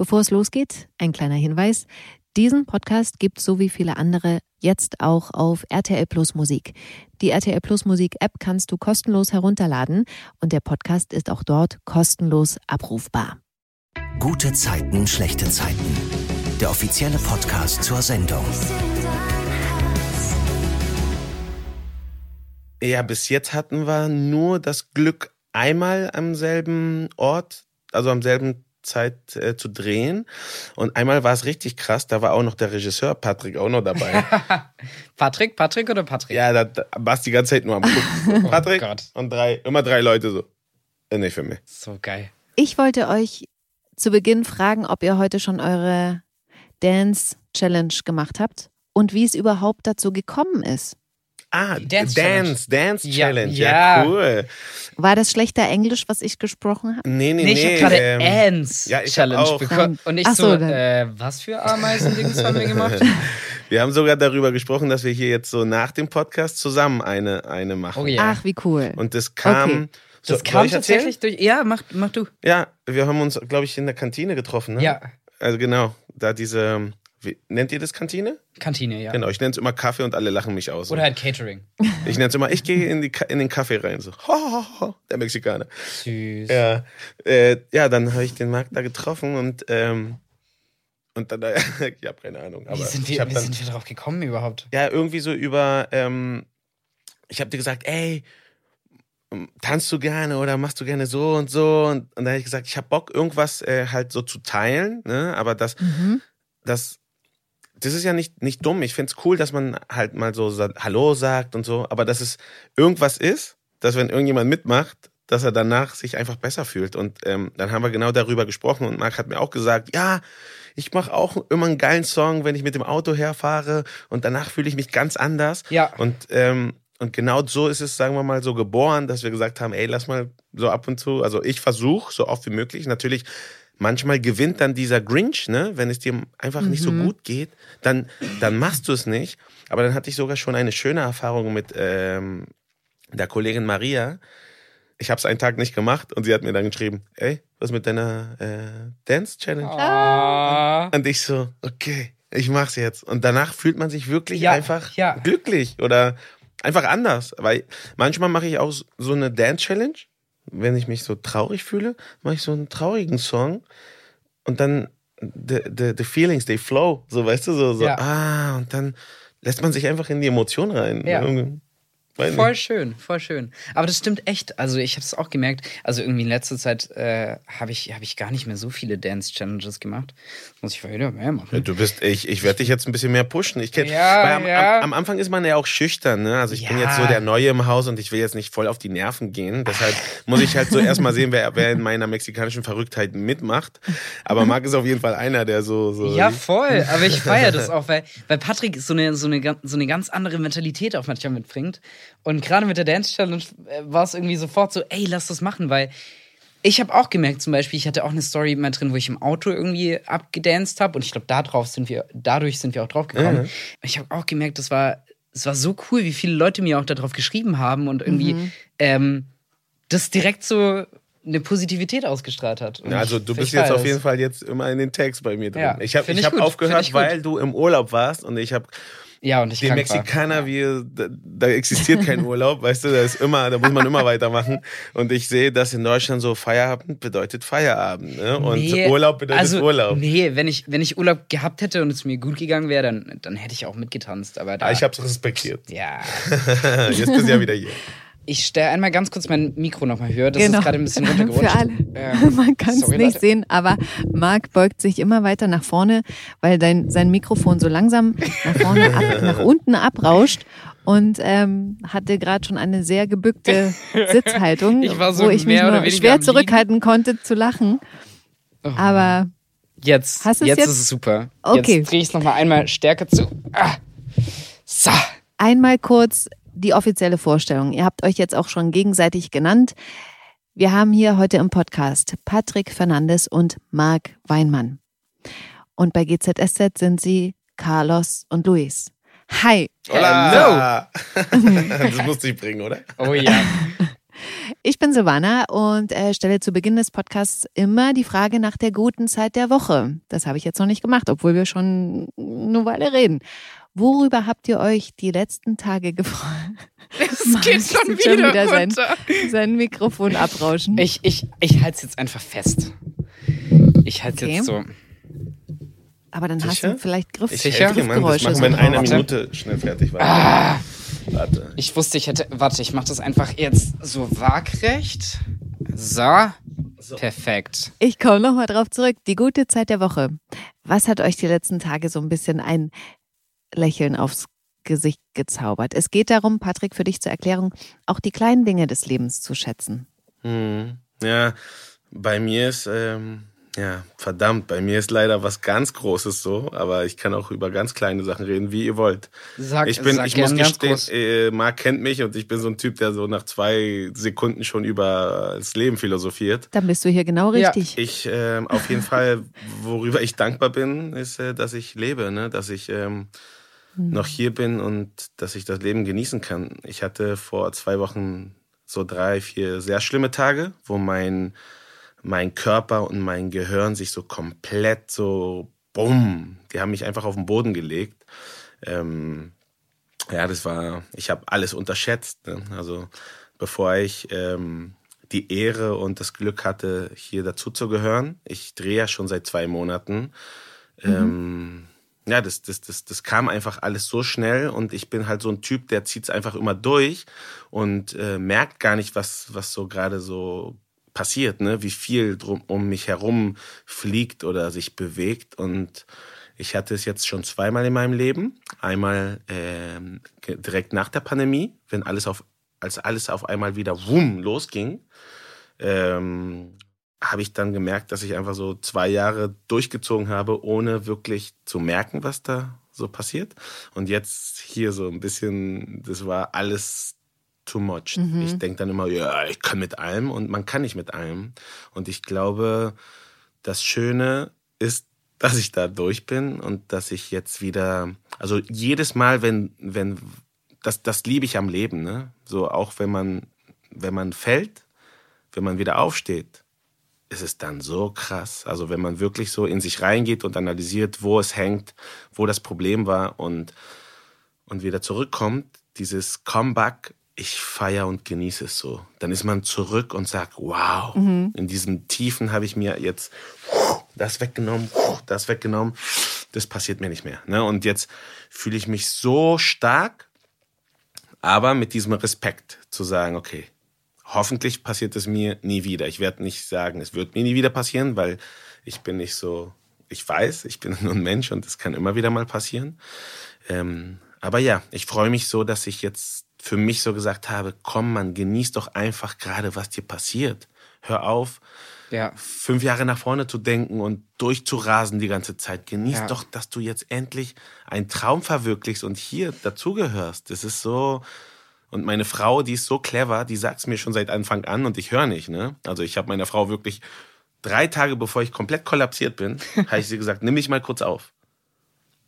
Bevor es losgeht, ein kleiner Hinweis. Diesen Podcast gibt so wie viele andere jetzt auch auf RTL Plus Musik. Die RTL Plus Musik App kannst du kostenlos herunterladen und der Podcast ist auch dort kostenlos abrufbar. Gute Zeiten, schlechte Zeiten. Der offizielle Podcast zur Sendung. Ja, bis jetzt hatten wir nur das Glück, einmal am selben Ort, also am selben Zeit äh, zu drehen. Und einmal war es richtig krass, da war auch noch der Regisseur Patrick auch noch dabei. Patrick, Patrick oder Patrick? ja, da, da warst die ganze Zeit nur am Gucken. Patrick Oh Gott. und drei, immer drei Leute so. Äh, nicht für mich. So geil. Ich wollte euch zu Beginn fragen, ob ihr heute schon eure Dance Challenge gemacht habt und wie es überhaupt dazu gekommen ist. Ah, Dance Dance, Challenge. Dance, Challenge. ja. Ja, cool. War das schlechter Englisch, was ich gesprochen habe? Nee, nee, Nee, nee. ich habe gerade ähm, Ants ja, Challenge auch. bekommen. Und ich Ach so, so, äh, was für Ameisendings haben wir gemacht? wir haben sogar darüber gesprochen, dass wir hier jetzt so nach dem Podcast zusammen eine, eine machen. Oh ja. Ach, wie cool. Und das kam. Okay. So, das kam erzählen? tatsächlich durch. Ja, mach, mach du. Ja, wir haben uns, glaube ich, in der Kantine getroffen. Ne? Ja, Also genau, da diese, wie, nennt ihr das Kantine? Kantine, ja. Genau, ich nenne es immer Kaffee und alle lachen mich aus. Oder halt Catering. ich nenne es immer, ich gehe in, die in den Kaffee rein, so, ho, ho, ho, der Mexikaner. Süß. Ja, äh, ja dann habe ich den Marc da getroffen und, ähm, und dann, ich habe keine Ahnung, aber wie sind wir, wie dann, sind wir darauf gekommen überhaupt? ja, irgendwie so über, ähm, ich habe dir gesagt, ey, tanzt du gerne oder machst du gerne so und so und, und dann habe ich gesagt, ich habe Bock irgendwas äh, halt so zu teilen, ne? Aber das, Mhm. das, das ist ja nicht nicht dumm. Ich find's cool, dass man halt mal so Hallo sagt und so, aber dass es irgendwas ist, dass wenn irgendjemand mitmacht, dass er danach sich einfach besser fühlt. Und ähm, dann haben wir genau darüber gesprochen und Marc hat mir auch gesagt, ja, ich mache auch immer einen geilen Song, wenn ich mit dem Auto herfahre und danach fühle ich mich ganz anders. Ja. Und, ähm, und genau so ist es, sagen wir mal, so geboren, dass wir gesagt haben, ey, lass mal so ab und zu, also ich versuche so oft wie möglich, natürlich, manchmal gewinnt dann dieser Grinch, ne, wenn es dir einfach nicht so gut geht, dann, dann machst du es nicht. Aber dann hatte ich sogar schon eine schöne Erfahrung mit ähm, der Kollegin Maria. Ich habe es einen Tag nicht gemacht und sie hat mir dann geschrieben, ey, was mit deiner äh, Dance Challenge? Ah. Und ich so, okay, ich mach's jetzt. Und danach fühlt man sich wirklich Ja, einfach ja. glücklich oder einfach anders. Weil manchmal mache ich auch so eine Dance-Challenge. Wenn ich mich so traurig fühle, mache ich so einen traurigen Song und dann the, the, the feelings, they flow. So, weißt du, so, so Ja. ah, und dann lässt man sich einfach in die Emotion rein. Ja. Weiß Voll nicht. schön, voll schön. Aber das stimmt echt. Also ich habe es auch gemerkt. Also irgendwie in letzter Zeit äh, habe ich, hab ich gar nicht mehr so viele Dance-Challenges gemacht. Muss ich wieder mehr machen. Du bist, ich, ich werde dich jetzt ein bisschen mehr pushen. Ich kenn, Ja, am, ja. am, am Anfang ist man ja auch schüchtern, ne? Also ich bin Ja. jetzt so der Neue im Haus und ich will jetzt nicht voll auf die Nerven gehen. Deshalb muss ich halt so erstmal sehen, wer, wer in meiner mexikanischen Verrücktheit mitmacht. Aber Marc ist auf jeden Fall einer, der so, so. Ja, voll. Aber ich feiere das auch, weil, weil Patrick so eine, so, eine, so eine ganz andere Mentalität auch manchmal mitbringt. Und gerade mit der Dance Challenge äh, war es irgendwie sofort so, ey, lass das machen, weil ich habe auch gemerkt, zum Beispiel, ich hatte auch eine Story mal drin, wo ich im Auto irgendwie abgedanced habe. Und ich glaube, da drauf sind wir, dadurch sind wir auch drauf gekommen. Ich habe auch gemerkt, das war, es war so cool, wie viele Leute mir auch darauf geschrieben haben und irgendwie ähm, das direkt so eine Positivität ausgestrahlt hat. Und Ja, Also du ich bist jetzt auf jeden Fall jetzt immer in den Tags bei mir drin. Ja, ich habe ich ich hab gut, aufgehört, weil du im Urlaub warst und ich habe Ja, und ich die. Mexikaner, wie, da, da existiert kein Urlaub, weißt du, da ist immer, da muss man immer weitermachen. Und ich sehe, dass in Deutschland so Feierabend bedeutet Feierabend, ne? Und Nee, Urlaub bedeutet also, Urlaub. Nee, wenn ich, wenn ich Urlaub gehabt hätte und es mir gut gegangen wäre, dann, dann hätte ich auch mitgetanzt. Aber da, Ah, ich hab's respektiert. ja. Jetzt bist du ja wieder hier. Ich stelle einmal ganz kurz mein Mikro nochmal höher. Das Genau. ist gerade ein bisschen runtergerutscht. Für alle. Ähm, Man kann es nicht Leute. sehen, aber Marc beugt sich immer weiter nach vorne, weil dein, sein Mikrofon so langsam nach vorne, ab, nach unten abrauscht und ähm, hatte gerade schon eine sehr gebückte Sitzhaltung, Ich war so wo ich mich nur schwer zurückhalten konnte zu lachen. Oh. Aber Jetzt, Hast jetzt, jetzt? ist es super. Okay. Jetzt drehe ich es nochmal einmal stärker zu. Ah. So. einmal kurz die offizielle Vorstellung. Ihr habt euch jetzt auch schon gegenseitig genannt. Wir haben hier heute im Podcast Patrick Fernandes und Marc Weinmann. Und bei GZSZ sind sie Carlos und Luis. Hi. Hola! das musste ich bringen, oder? Oh ja. Ich bin Silvana und äh, stelle zu Beginn des Podcasts immer die Frage nach der guten Zeit der Woche. Das habe ich jetzt noch nicht gemacht, obwohl wir schon eine Weile reden. Worüber habt ihr euch die letzten Tage gefreut? Es geht schon wieder, schon wieder sein, sein Mikrofon abrauschen. Ich, ich, ich halte es jetzt einfach fest. Ich halte es Okay. jetzt so. Aber dann hast Sicher? du vielleicht Griff, Ich Sicher? Mann. Das Griffgeräusche. machen wir in so. einer Warte. Minute schnell fertig. Warte. Warte. Ich wusste, ich hätte. Warte, ich mache das einfach jetzt so waagrecht. So. Perfekt. Ich komme nochmal drauf zurück. Die gute Zeit der Woche. Was hat euch die letzten Tage so ein bisschen ein Lächeln aufs Gesicht gezaubert? Es geht darum, Patrick, für dich zur Erklärung, auch die kleinen Dinge des Lebens zu schätzen. Hm. Ja, bei mir ist, ähm, ja, verdammt, bei mir ist leider was ganz Großes so, aber ich kann auch über ganz kleine Sachen reden, wie ihr wollt. Sag, ich bin, sag ich muss gestehen, äh, Marc kennt mich und ich bin so ein Typ, der so nach zwei Sekunden schon über das Leben philosophiert. Dann bist du hier genau Ja. richtig. Ich ähm, auf jeden Fall, worüber ich dankbar bin, ist, äh, dass ich lebe, ne? dass ich ähm, noch hier bin und dass ich das Leben genießen kann. Ich hatte vor zwei Wochen so drei, vier sehr schlimme Tage, wo mein, mein Körper und mein Gehirn sich so komplett so, bumm, die haben mich einfach auf den Boden gelegt. Ähm, ja, das war, ich habe alles unterschätzt. Ne? Also bevor ich ähm, die Ehre und das Glück hatte, hier dazu zu gehören, ich drehe ja schon seit zwei Monaten. Ähm, ja, das, das, das, das kam einfach alles so schnell und ich bin halt so ein Typ, der zieht es einfach immer durch und äh, merkt gar nicht, was, was so gerade so passiert, ne? wie viel drum um mich herum fliegt oder sich bewegt. Und ich hatte es jetzt schon zweimal in meinem Leben. Einmal ge- direkt nach der Pandemie, wenn alles auf, als alles auf einmal wieder wumm losging. Ähm, habe ich dann gemerkt, dass ich einfach so zwei Jahre durchgezogen habe, ohne wirklich zu merken, was da so passiert. Und jetzt hier so ein bisschen, das war alles too much. Ich denke dann immer, ja, ich kann mit allem und man kann nicht mit allem. Und ich glaube, das Schöne ist, dass ich da durch bin und dass ich jetzt wieder, also jedes Mal, wenn, wenn, das, das liebe ich am Leben, ne? So auch wenn man, wenn man fällt, wenn man wieder aufsteht, ist es dann so krass. Also wenn man wirklich so in sich reingeht und analysiert, wo es hängt, wo das Problem war und, und wieder zurückkommt, dieses Comeback, ich feiere und genieße es so. Dann ist man zurück und sagt, wow, in diesem Tiefen habe ich mir jetzt das weggenommen, das weggenommen. Das passiert mir nicht mehr. Ne? Und jetzt fühle ich mich so stark, aber mit diesem Respekt zu sagen, okay, hoffentlich passiert es mir nie wieder. Ich werde nicht sagen, es wird mir nie wieder passieren, weil ich bin nicht so, ich weiß, ich bin nur ein Mensch und es kann immer wieder mal passieren. Ähm, aber ja, ich freue mich so, dass ich jetzt für mich so gesagt habe, komm man, genieß doch einfach gerade, was dir passiert. Hör auf, Ja. fünf Jahre nach vorne zu denken und durchzurasen die ganze Zeit. Genieß Ja. doch, dass du jetzt endlich einen Traum verwirklichst und hier dazugehörst. Das ist so. Und meine Frau, die ist so clever, die sagt es mir schon seit Anfang an und ich höre nicht. Ne? Also ich habe meiner Frau wirklich drei Tage bevor ich komplett kollapsiert bin, habe ich sie gesagt, nimm mich mal kurz auf.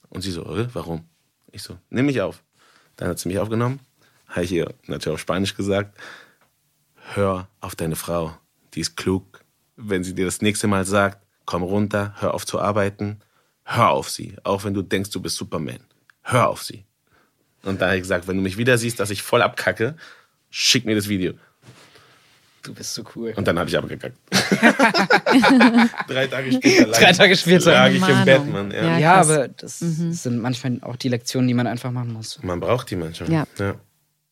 Und sie so, äh, warum? Ich so, nimm mich auf. Dann hat sie mich aufgenommen, habe ich ihr natürlich auf Spanisch gesagt, hör auf deine Frau, die ist klug. Wenn sie dir das nächste Mal sagt, komm runter, hör auf zu arbeiten, hör auf sie. Auch wenn du denkst, du bist Superman. Hör auf sie. Und dann habe ich gesagt, wenn du mich wieder siehst, dass ich voll abkacke, schick mir das Video. Du bist so cool. Und dann habe ich abgekackt. Drei Tage später lag, Drei Tage später. lag ich im Mahnung. Bett, Mann. Ja. Ja. Ja, aber das sind manchmal auch die Lektionen, die man einfach machen muss. Man braucht die manchmal. Ja.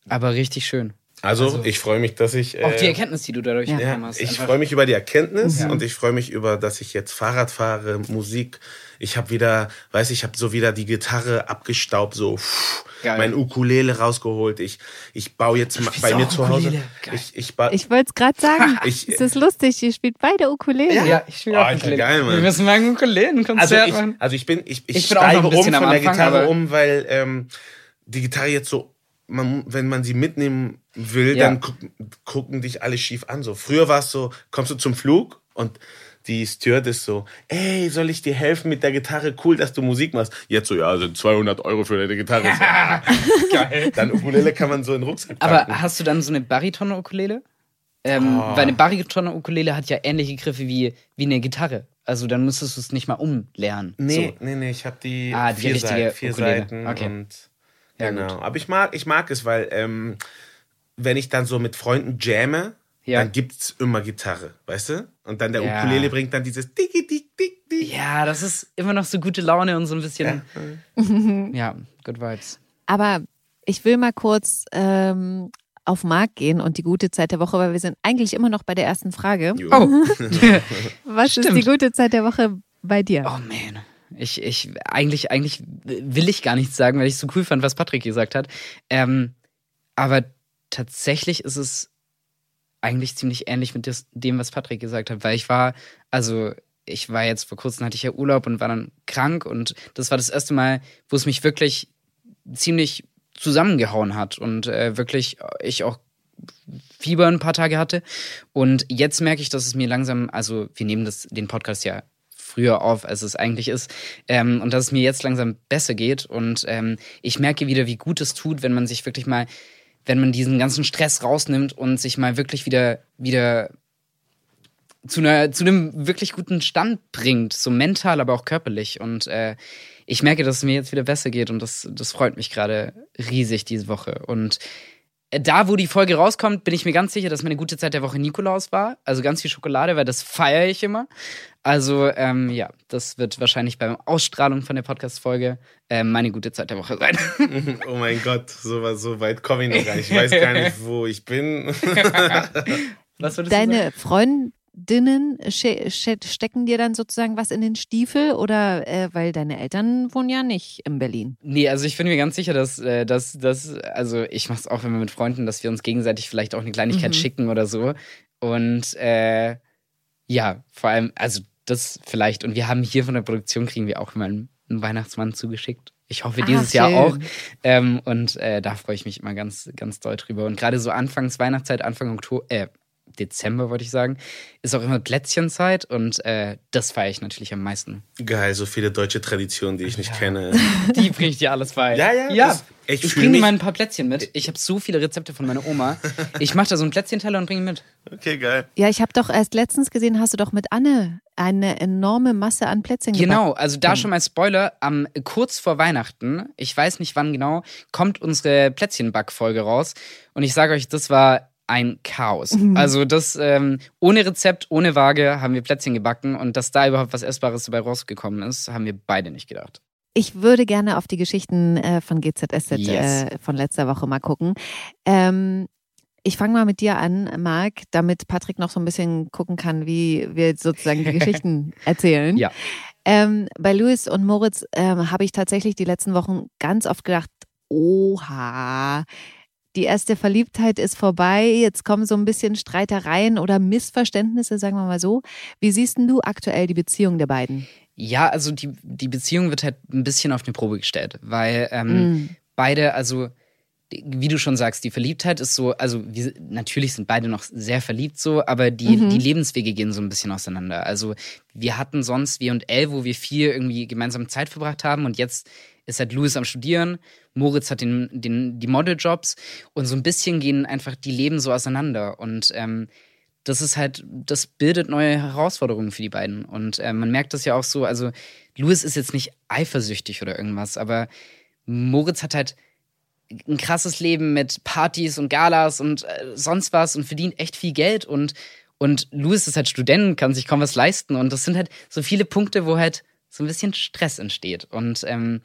Aber richtig schön. Also, ich freue mich, dass ich. Auch die äh, Erkenntnis, die du dadurch Ja. bekommen Ja, hast. ich freue mich über die Erkenntnis Ja. und ich freue mich über, dass ich jetzt Fahrrad fahre, Musik. Ich habe wieder, weiß ich, habe so wieder die Gitarre abgestaubt, so pff, Geil. mein Ukulele rausgeholt. Ich, ich baue jetzt spielst bei mir zu Hause. Geil. Ich, ich, Ich wollte es gerade sagen. Ich- es ist lustig, ihr spielt beide Ukulele. Ja, ich spiele Oh, auch Ukulele. geil, Mann. Wir müssen mal ein also Ukulelen-Konzert ich, machen. also ich bin, ich, ich, Ich steige um von der Anfang, Gitarre um, weil ähm, die Gitarre jetzt so, man, wenn man sie mitnehmen will, Ja. dann guck, gucken dich alle schief an. So früher war es so, kommst du zum Flug und die Stewardess so, ey, soll ich dir helfen mit der Gitarre? Cool, dass du Musik machst. Jetzt so, ja, sind 200 Euro für deine Gitarre. So, Geil. dann Ukulele kann man so in den Rucksack packen. Aber hast du dann so eine Bariton-Ukulele? Ähm, Oh. Weil eine Bariton-Ukulele hat ja ähnliche Griffe wie, wie eine Gitarre. Also dann müsstest du es nicht mal umlernen. Nee, So. nee, nee, ich habe die, Ah, die vier, Seiten, vier. Seiten Okay. und Ja, genau. gut. Aber ich mag, ich mag es, weil ähm, wenn ich dann so mit Freunden jamme, Ja. dann gibt's immer Gitarre, weißt du? Und dann der Ja. Ukulele bringt dann dieses Digi, Dig, Dig, Dig. Ja, das ist immer noch so gute Laune und so ein bisschen. Ja, good vibes. Aber ich will mal kurz ähm, auf Marc gehen und die gute Zeit der Woche, weil wir sind eigentlich immer noch bei der ersten Frage. Jo. Oh, Was ist Stimmt. die gute Zeit der Woche bei dir? oh man. Ich, ich, eigentlich, eigentlich will ich gar nichts sagen, weil ich so cool fand, was Patrick gesagt hat. Ähm, aber tatsächlich ist es eigentlich ziemlich ähnlich mit dem, was Patrick gesagt hat, weil ich war, also ich war jetzt vor kurzem hatte ich ja Urlaub und war dann krank und das war das erste Mal, wo es mich wirklich ziemlich zusammengehauen hat und äh, wirklich ich auch Fieber ein paar Tage hatte und jetzt merke ich, dass es mir langsam, also wir nehmen das den Podcast ja früher auf, als es eigentlich ist. Ähm, und dass es mir jetzt langsam besser geht. Und ähm, ich merke wieder, wie gut es tut, wenn man sich wirklich mal, wenn man diesen ganzen Stress rausnimmt und sich mal wirklich wieder, wieder zu, einer, zu einem wirklich guten Stand bringt, so mental, aber auch körperlich. Und äh, ich merke, dass es mir jetzt wieder besser geht und das, das freut mich gerade riesig diese Woche. Und äh, da, wo die Folge rauskommt, bin ich mir ganz sicher, dass meine gute Zeit der Woche Nikolaus war. Also ganz viel Schokolade, weil das feiere ich immer. Also ähm, ja, das wird wahrscheinlich beim Ausstrahlung von der Podcast-Folge äh, meine gute Zeit der Woche sein. Oh mein Gott, so, so weit komme ich noch gar nicht. Ich weiß gar nicht, wo ich bin. Deine Freundinnen stecken dir dann sozusagen was in den Stiefel oder äh, weil deine Eltern wohnen ja nicht in Berlin? Nee, also ich bin mir ganz sicher, dass, äh, dass, dass also ich mache es auch immer mit Freunden, dass wir uns gegenseitig vielleicht auch eine Kleinigkeit Mhm. schicken oder so. Und äh, ja, vor allem, also das vielleicht. Und wir haben hier von der Produktion, kriegen wir auch immer einen, Weihnachtsmann zugeschickt. Ich hoffe, Ah, dieses Jahr schön. auch. Ähm, und äh, da freue ich mich immer ganz, ganz doll drüber. Und gerade so Anfangs Weihnachtszeit, Anfang Oktober, äh, Dezember wollte ich sagen, ist auch immer Plätzchenzeit und äh, das feiere ich natürlich am meisten. Geil, so viele deutsche Traditionen, die ich nicht kenne. Die bringe ich dir alles bei. Ja, ja, ja. das- ich ich bringe mal ein paar Plätzchen mit. Ich habe so viele Rezepte von meiner Oma. Ich mache da so einen Plätzchenteller und bringe ihn mit. Okay, geil. Ja, ich habe doch erst letztens gesehen, hast du doch mit Anne eine enorme Masse an Plätzchen gebacken. Genau, also da schon mal Spoiler. Am kurz vor Weihnachten, ich weiß nicht wann genau, kommt unsere Plätzchenbackfolge raus. Und ich sage euch, das war ein Chaos. Also das ähm, ohne Rezept, ohne Waage haben wir Plätzchen gebacken und dass da überhaupt was Essbares dabei rausgekommen ist, haben wir beide nicht gedacht. Ich würde gerne auf die Geschichten äh, von GZSZ Yes. äh, von letzter Woche mal gucken. Ähm, ich fange mal mit dir an, Marc, damit Patrick noch so ein bisschen gucken kann, wie wir sozusagen die Geschichten erzählen. Ja. Ähm, bei Louis und Moritz ähm, habe ich tatsächlich die letzten Wochen ganz oft gedacht, oha, die erste Verliebtheit ist vorbei, jetzt kommen so ein bisschen Streitereien oder Missverständnisse, sagen wir mal so. Wie siehst denn du aktuell die Beziehung der beiden? Ja, also die, die Beziehung wird halt ein bisschen auf eine Probe gestellt, weil ähm, Mm. beide, also die- wie du schon sagst, die Verliebtheit ist so, also wir, natürlich sind beide noch sehr verliebt so, aber die, Mhm. die Lebenswege gehen so ein bisschen auseinander. Also wir hatten sonst W&L, wo wir viel irgendwie gemeinsam Zeit verbracht haben und jetzt ist halt Louis am Studieren, Moritz hat den, den, die Modeljobs und so ein bisschen gehen einfach die Leben so auseinander und ähm, das ist halt, das bildet neue Herausforderungen für die beiden. Und äh, man merkt das ja auch so, also Louis ist jetzt nicht eifersüchtig oder irgendwas, aber Moritz hat halt ein krasses Leben mit Partys und Galas und äh, sonst was und verdient echt viel Geld und und Louis ist halt Student, kann sich kaum was leisten und das sind halt so viele Punkte, wo halt so ein bisschen Stress entsteht und ähm,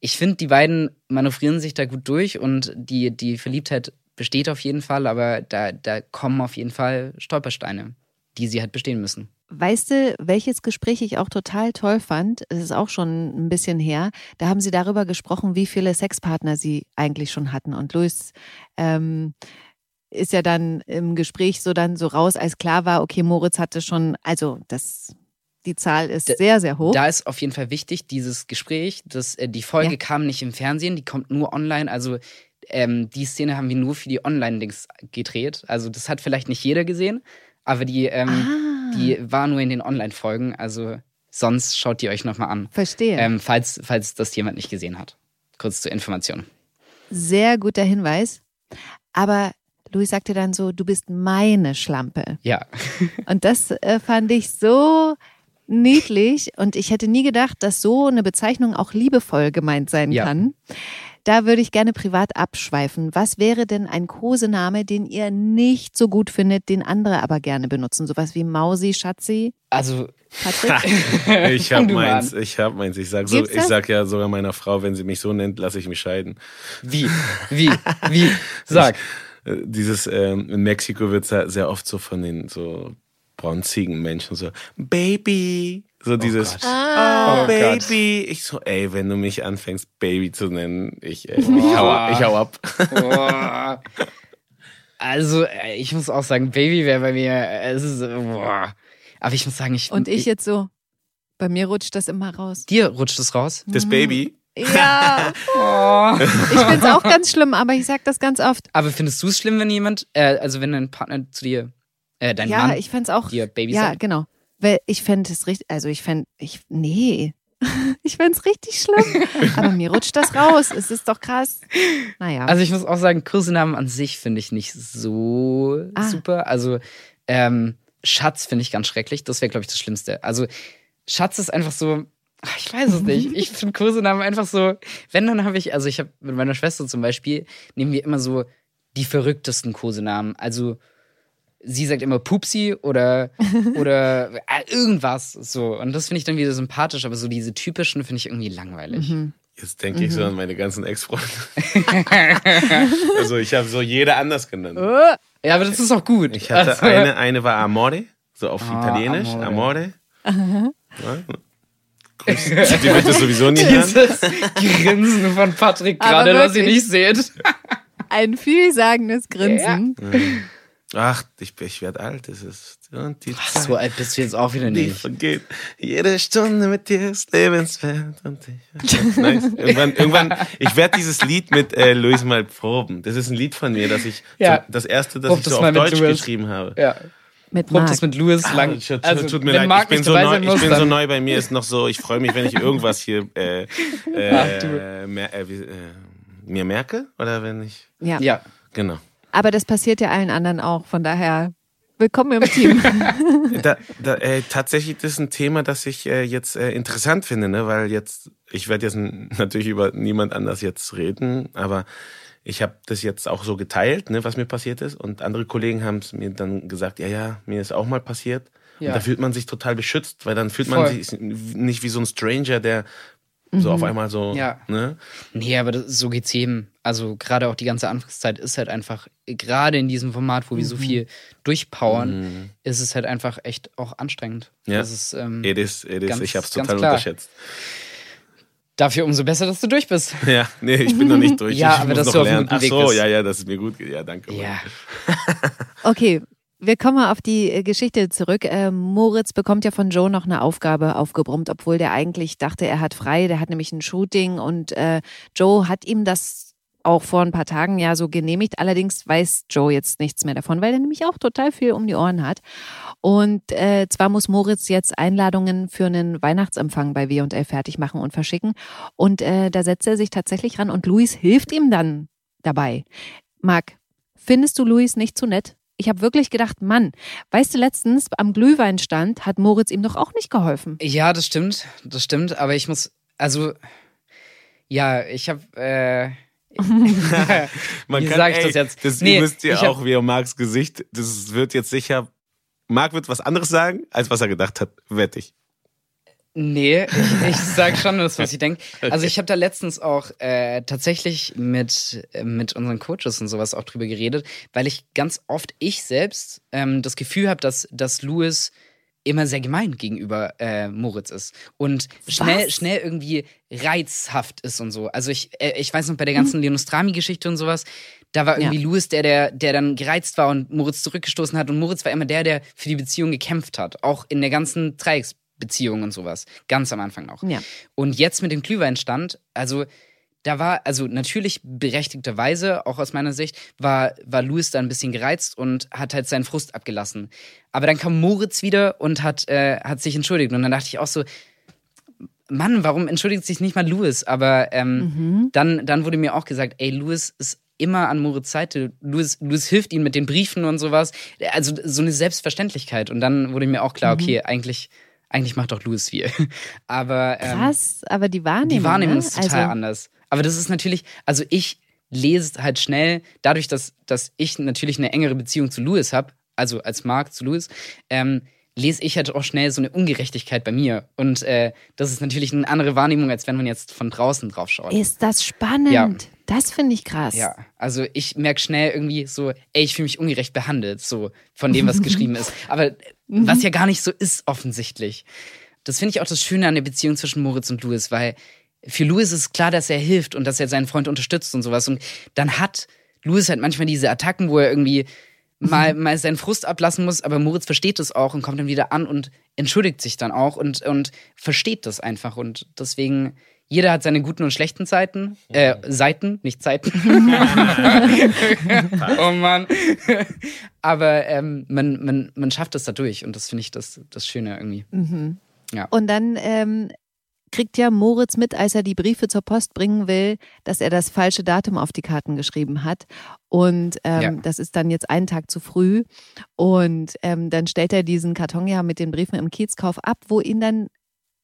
ich finde, die beiden manövrieren sich da gut durch und die, die Verliebtheit besteht auf jeden Fall, aber da, da kommen auf jeden Fall Stolpersteine, die sie halt bestehen müssen. Weißt du, welches Gespräch ich auch total toll fand? Es ist auch schon ein bisschen her. Da haben sie darüber gesprochen, wie viele Sexpartner sie eigentlich schon hatten. Und Luis ähm, ist ja dann im Gespräch so dann so raus, als klar war, okay, Moritz hatte schon, also das, die Zahl ist Da- sehr, sehr hoch. Da ist auf jeden Fall wichtig, dieses Gespräch, dass äh, die Folge Ja. kam nicht im Fernsehen, die kommt nur online. Also ähm, die Szene haben wir nur für die Online-Dings gedreht. Also das hat vielleicht nicht jeder gesehen, aber die, ähm, ah, die war nur in den Online-Folgen. Also sonst schaut die euch nochmal an, verstehe. ähm, falls, falls das jemand nicht gesehen hat. Kurz zur Information. Sehr guter Hinweis. Aber Louis sagte dann so, du bist meine Schlampe. Ja. Und das äh, fand ich so niedlich und ich hätte nie gedacht, dass so eine Bezeichnung auch liebevoll gemeint sein Ja. kann. Da würde ich gerne privat abschweifen. Was wäre denn ein Kosename, den ihr nicht so gut findet, den andere aber gerne benutzen? Sowas wie Mausi, Schatzi, Also, Patrick? Ich hab Fang du meins, ich hab meins. Ich sag, so, ich sag ja sogar meiner Frau, wenn sie mich so nennt, lasse ich mich scheiden. wie? Wie? Wie? Sag. Äh, Dieses, ähm, in Mexiko wird sehr, sehr oft so von den so bronzigen Menschen so, Baby. So dieses, Gott. oh, Oh Baby. Ich so, ey, wenn du mich anfängst, Baby zu nennen, ich, ey, ich, hau, ich hau ab. Also, äh, ich muss auch sagen, Baby wäre bei mir, äh, es ist, äh, boah. Aber ich muss sagen, ich. Und ich jetzt so, bei mir rutscht das immer raus. Dir rutscht es raus. Das Baby. Ja, Oh. ich finde es auch ganz schlimm, aber ich sag das ganz oft. Aber findest du es schlimm, wenn jemand, äh, also wenn dein Partner zu dir, äh, dein ja, Mann ich fände es auch. dir Baby Ja, sagt? genau. Weil ich fände es richtig, also ich fände, ich, nee. Ich fände es richtig schlimm. Aber mir rutscht das raus. Es ist doch krass. Naja. Also ich muss auch sagen, Kursenamen an sich finde ich nicht so Ah. super. Also ähm, Schatz finde ich ganz schrecklich. Das wäre, glaube ich, das Schlimmste. Also Schatz ist einfach so, ich weiß es nicht. Ich finde Kursenamen einfach so, wenn, dann habe ich, also ich habe mit meiner Schwester zum Beispiel, nehmen wir immer so die verrücktesten Kosenamen. Also sie sagt immer Pupsi oder, oder äh, irgendwas so. Und das finde ich dann wieder sympathisch, aber so diese typischen finde ich irgendwie langweilig. Mhm. Jetzt denke ich so an meine ganzen Ex-Freunde. also ich habe so jede anders genannt. Oh, Ja, aber das ist auch gut. Ich hatte Also- eine, eine war Amore, so auf Ah, Italienisch, Amore. Amore. Ja. Grüß- Die wird das sowieso nie hören. Dieses Grinsen von Patrick gerade, was ihr nicht seht. ein vielsagendes Grinsen. Ach, ich, ich werde alt, das ist und die Ach, Zeit, so alt bist du jetzt auch wieder die nicht. vergeht. Jede Stunde mit dir ist lebenswert und ich. Nice. Irgendwann, irgendwann, ich werde dieses Lied mit äh, Luis mal proben. Das ist ein Lied von mir, das ich Ja. zum, das erste, das Prob ich das so auf mit Deutsch Louis. geschrieben habe. Ja. Mit Probt das mit Louis lang. Ah, tut, also, tut mir leid, Marc ich bin, so neu, ich bin so neu, bei mir ist noch so, ich freue mich, wenn ich irgendwas hier äh, Ach, äh, mer äh, äh, mir merke oder wenn ich, Ja. Ja. genau. Aber das passiert ja allen anderen auch. Von daher, willkommen im Team. Da, da, äh, tatsächlich das ist ein Thema, das ich äh, jetzt äh, interessant finde, ne? weil jetzt, ich werde jetzt natürlich über niemand anders jetzt reden, aber ich habe das jetzt auch so geteilt, ne, was mir passiert ist und andere Kollegen haben es mir dann gesagt, ja, ja, mir ist auch mal passiert. Ja. Und da fühlt man sich total beschützt, weil dann fühlt Voll. man sich nicht wie so ein Stranger, der so auf einmal so, Ja. ne? Nee, aber das, so geht's jedem. Also gerade auch die ganze Anfangszeit ist halt einfach, gerade in diesem Format, wo wir Mhm. so viel durchpowern, ist es halt einfach echt auch anstrengend. Ja. Das ist, ähm, It is, it is. Ganz- ich habe es ganz total unterschätzt. dafür umso besser, dass du durch bist. Ja, nee, ich bin noch nicht durch. Ja, ich aber muss dass noch du auf lernen. guten Ach Weg so, bist. ja, ja, das ist mir gut. Ja, danke. Ja. Okay, wir kommen mal auf die äh, Geschichte zurück. Äh, Moritz bekommt ja von Joe noch eine Aufgabe aufgebrummt, obwohl der eigentlich dachte, er hat frei. Der hat nämlich ein Shooting und äh, Joe hat ihm das auch vor ein paar Tagen ja so genehmigt. Allerdings weiß Joe jetzt nichts mehr davon, weil er nämlich auch total viel um die Ohren hat. Und äh, zwar muss Moritz jetzt Einladungen für einen Weihnachtsempfang bei W&L fertig machen und verschicken. Und äh, da setzt er sich tatsächlich ran und Luis hilft ihm dann dabei. Marc, findest du Luis nicht zu nett? Ich habe wirklich gedacht, Mann, weißt du, letztens am Glühweinstand hat Moritz ihm doch auch nicht geholfen. Ja, das stimmt, das stimmt, aber ich muss, also, ja, ich habe, äh, Man Wie kann, sag ich ey, das jetzt? Das Nee, ihr müsst ihr ich hab- auch, wie er Marks Gesicht, das wird jetzt sicher, Marc wird was anderes sagen, als was er gedacht hat, wette ich. Nee, ich, ich sag schon das, was ich denke. Also ich habe da letztens auch äh, tatsächlich mit, mit unseren Coaches und sowas auch drüber geredet, weil ich ganz oft ich selbst ähm, das Gefühl habe, dass, dass Louis immer sehr gemein gegenüber äh, Moritz ist und schnell, Was? schnell irgendwie reizhaft ist und so. Also ich, äh, ich weiß noch bei der ganzen Leonostrami-Geschichte und sowas, da war irgendwie Ja. Louis der, der, der dann gereizt war und Moritz zurückgestoßen hat und Moritz war immer der, der für die Beziehung gekämpft hat, auch in der ganzen Dreiecksbeziehung und sowas, ganz am Anfang noch. Ja. Und jetzt mit dem Glühweinstand, also da war, also natürlich berechtigterweise, auch aus meiner Sicht, war, war Louis da ein bisschen gereizt und hat halt seinen Frust abgelassen. Aber dann kam Moritz wieder und hat, äh, hat sich entschuldigt. Und dann dachte ich auch so, Mann, warum entschuldigt sich nicht mal Louis? Aber ähm, dann, dann wurde mir auch gesagt, ey, Louis ist immer an Moritz Seite. Louis, Louis hilft ihm mit den Briefen und sowas. Also so eine Selbstverständlichkeit. Und dann wurde mir auch klar, okay, eigentlich, eigentlich macht doch Louis viel. Aber ähm, Krass, aber die Wahrnehmung. die Wahrnehmung ne? ist total also, anders. Aber das ist natürlich, also ich lese halt schnell, dadurch, dass, dass ich natürlich eine engere Beziehung zu Louis habe, also als Mark zu Louis, ähm, lese ich halt auch schnell so eine Ungerechtigkeit bei mir. Und äh, das ist natürlich eine andere Wahrnehmung, als wenn man jetzt von draußen drauf schaut. Ist das spannend? Ja. Das finde ich krass. Ja, also ich merke schnell irgendwie so, ey, ich fühle mich ungerecht behandelt, so von dem, was geschrieben ist. Aber was ja gar nicht so ist, offensichtlich. Das finde ich auch das Schöne an der Beziehung zwischen Moritz und Louis, weil für Louis ist klar, dass er hilft und dass er seinen Freund unterstützt und sowas. Und dann hat Louis halt manchmal diese Attacken, wo er irgendwie mal, mal seinen Frust ablassen muss, aber Moritz versteht das auch und kommt dann wieder an und entschuldigt sich dann auch und, und versteht das einfach. Und deswegen, jeder hat seine guten und schlechten Zeiten. Äh, Seiten, nicht Zeiten. oh Mann. aber ähm, man, man, man schafft es dadurch und das finde ich das, das Schöne irgendwie. Mhm. Ja. Und dann ähm, kriegt ja Moritz mit, als er die Briefe zur Post bringen will, dass er das falsche Datum auf die Karten geschrieben hat. Und ähm, Ja. das ist dann jetzt einen Tag zu früh. Und ähm, dann stellt er diesen Karton ja mit den Briefen im Kiezkauf ab, wo ihn dann,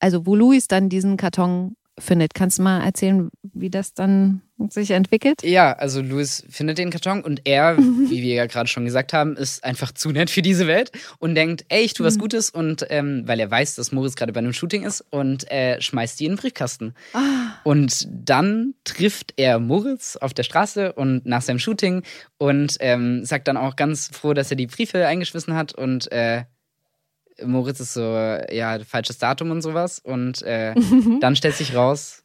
also wo Luis dann diesen Karton findet. Kannst du mal erzählen, wie das dann sich entwickelt? Ja, also Louis findet den Karton und er, wie wir ja gerade schon gesagt haben, ist einfach zu nett für diese Welt und denkt, ey, ich tue was Gutes und ähm, weil er weiß, dass Moritz gerade bei einem Shooting ist und äh, schmeißt die in den Briefkasten. Und dann trifft er Moritz auf der Straße und nach seinem Shooting und ähm, sagt dann auch ganz froh, dass er die Briefe eingeschmissen hat und äh, Moritz ist so, ja, falsches Datum und sowas und äh, dann stellt sich raus,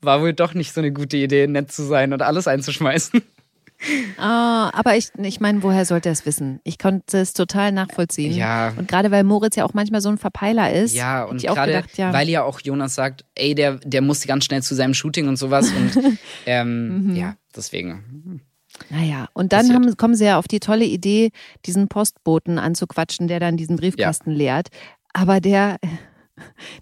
war wohl doch nicht so eine gute Idee, nett zu sein und alles einzuschmeißen. Ah, aber ich, ich meine, woher sollte er es wissen? Ich konnte es total nachvollziehen. Ja. Und gerade weil Moritz ja auch manchmal so ein Verpeiler ist, Ja, und gerade, ja. weil ja auch Jonas sagt, ey, der, der muss ganz schnell zu seinem Shooting und sowas. Und ähm, Mhm. ja, deswegen. Naja, und dann haben, kommen sie ja auf die tolle Idee, diesen Postboten anzuquatschen, der dann diesen Briefkasten leert. Aber der,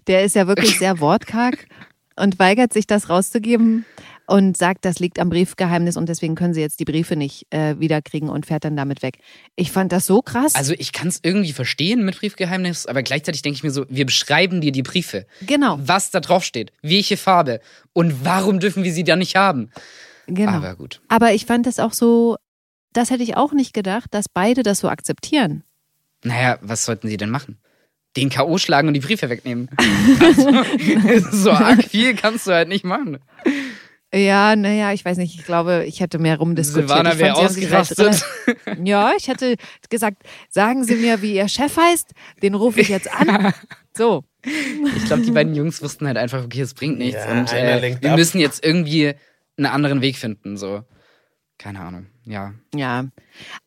der ist ja wirklich sehr wortkarg und weigert sich, das rauszugeben und sagt, das liegt am Briefgeheimnis und deswegen können sie jetzt die Briefe nicht äh, wiederkriegen und fährt dann damit weg. Ich fand das so krass. Also ich kann es irgendwie verstehen mit Briefgeheimnis, aber gleichzeitig denke ich mir so, wir beschreiben dir die Briefe. genau, Was da drauf steht, welche Farbe und warum dürfen wir sie dann nicht haben. Genau. Aber gut. Aber ich fand das auch so, das hätte ich auch nicht gedacht, dass beide das so akzeptieren. Naja, was sollten sie denn machen? Den K.O. schlagen und die Briefe wegnehmen. Also, so arg viel kannst du halt nicht machen. Ja, naja, ich weiß nicht, ich glaube, ich hätte mehr rumdiskutiert. Silvana wäre ausgerastet. halt- Ja, ich hätte gesagt, sagen Sie mir, wie Ihr Chef heißt, den rufe ich jetzt an. So. Ich glaube, die beiden Jungs wussten halt einfach, okay, es bringt nichts. Ja, und äh, wir ab. müssen jetzt irgendwie einen anderen Weg finden. So. Keine Ahnung. Ja. Ja.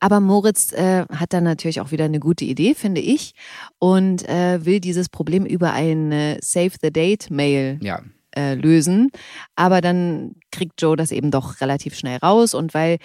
Aber Moritz äh, hat dann natürlich auch wieder eine gute Idee, finde ich, und äh, will dieses Problem über eine Save the Date Mail Ja. äh, lösen. Aber dann kriegt Joe das eben doch relativ schnell raus und weil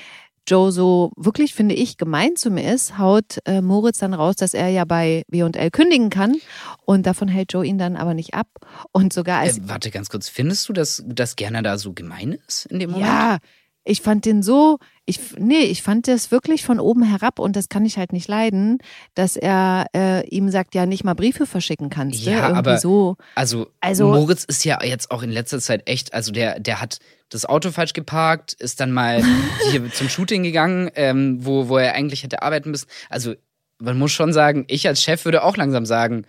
Joe so wirklich, finde ich, gemein zu mir ist, haut äh, Moritz dann raus, dass er ja bei W&L kündigen kann und davon hält Joe ihn dann aber nicht ab und sogar als Äh, warte ganz kurz. Findest du, dass, dass Gerner da so gemein ist in dem Moment? ja, ich fand den so, ich nee, ich fand das wirklich von oben herab und das kann ich halt nicht leiden, dass er äh, ihm sagt, ja nicht mal Briefe verschicken kannst, Ja, ne? irgendwie aber- so. Also, Also- Moritz ist ja jetzt auch in letzter Zeit echt, also der, der hat das Auto falsch geparkt, ist dann mal hier zum Shooting gegangen, ähm, wo, wo er eigentlich hätte arbeiten müssen. Also, man muss schon sagen, ich als Chef würde auch langsam sagen,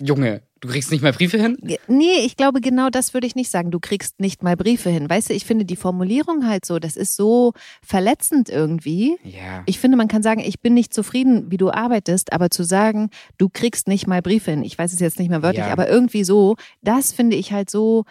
Junge, du kriegst nicht mehr Briefe hin? Nee, ich glaube, genau das würde ich nicht sagen. Du kriegst nicht mal Briefe hin. Weißt du, ich finde die Formulierung halt so, das ist so verletzend irgendwie. Ja. Ich finde, man kann sagen, ich bin nicht zufrieden, wie du arbeitest, aber zu sagen, du kriegst nicht mal Briefe hin, ich weiß es jetzt nicht mehr wörtlich, Ja. aber irgendwie so, das finde ich halt so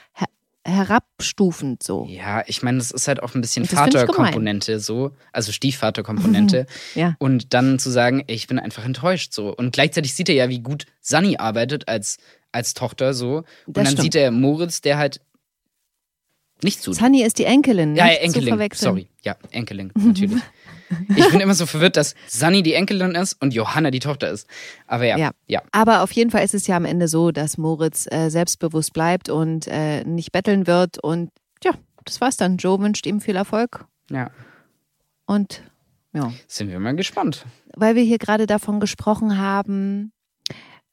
herabstufend so. Ja, ich meine, das ist halt auch ein bisschen. Vaterkomponente so, also Stiefvaterkomponente. Ja. Und dann zu sagen, ey, ich bin einfach enttäuscht so. Und gleichzeitig sieht er ja, wie gut Sunny arbeitet als, als Tochter so. Und Das dann stimmt. sieht er Moritz, der halt nicht so. Sunny ist die Enkelin, nicht Ja, ja, zu Enkelin. verwechseln. Sorry. Ja, Enkelin, natürlich. Ich bin immer so verwirrt, dass Sunny die Enkelin ist und Johanna die Tochter ist. Aber ja, Ja. ja. Aber auf jeden Fall ist es ja am Ende so, dass Moritz äh, selbstbewusst bleibt und äh, nicht betteln wird. Und ja, das war's dann. Joe wünscht ihm viel Erfolg. ja. Und ja. Sind wir mal gespannt. Weil wir hier gerade davon gesprochen haben,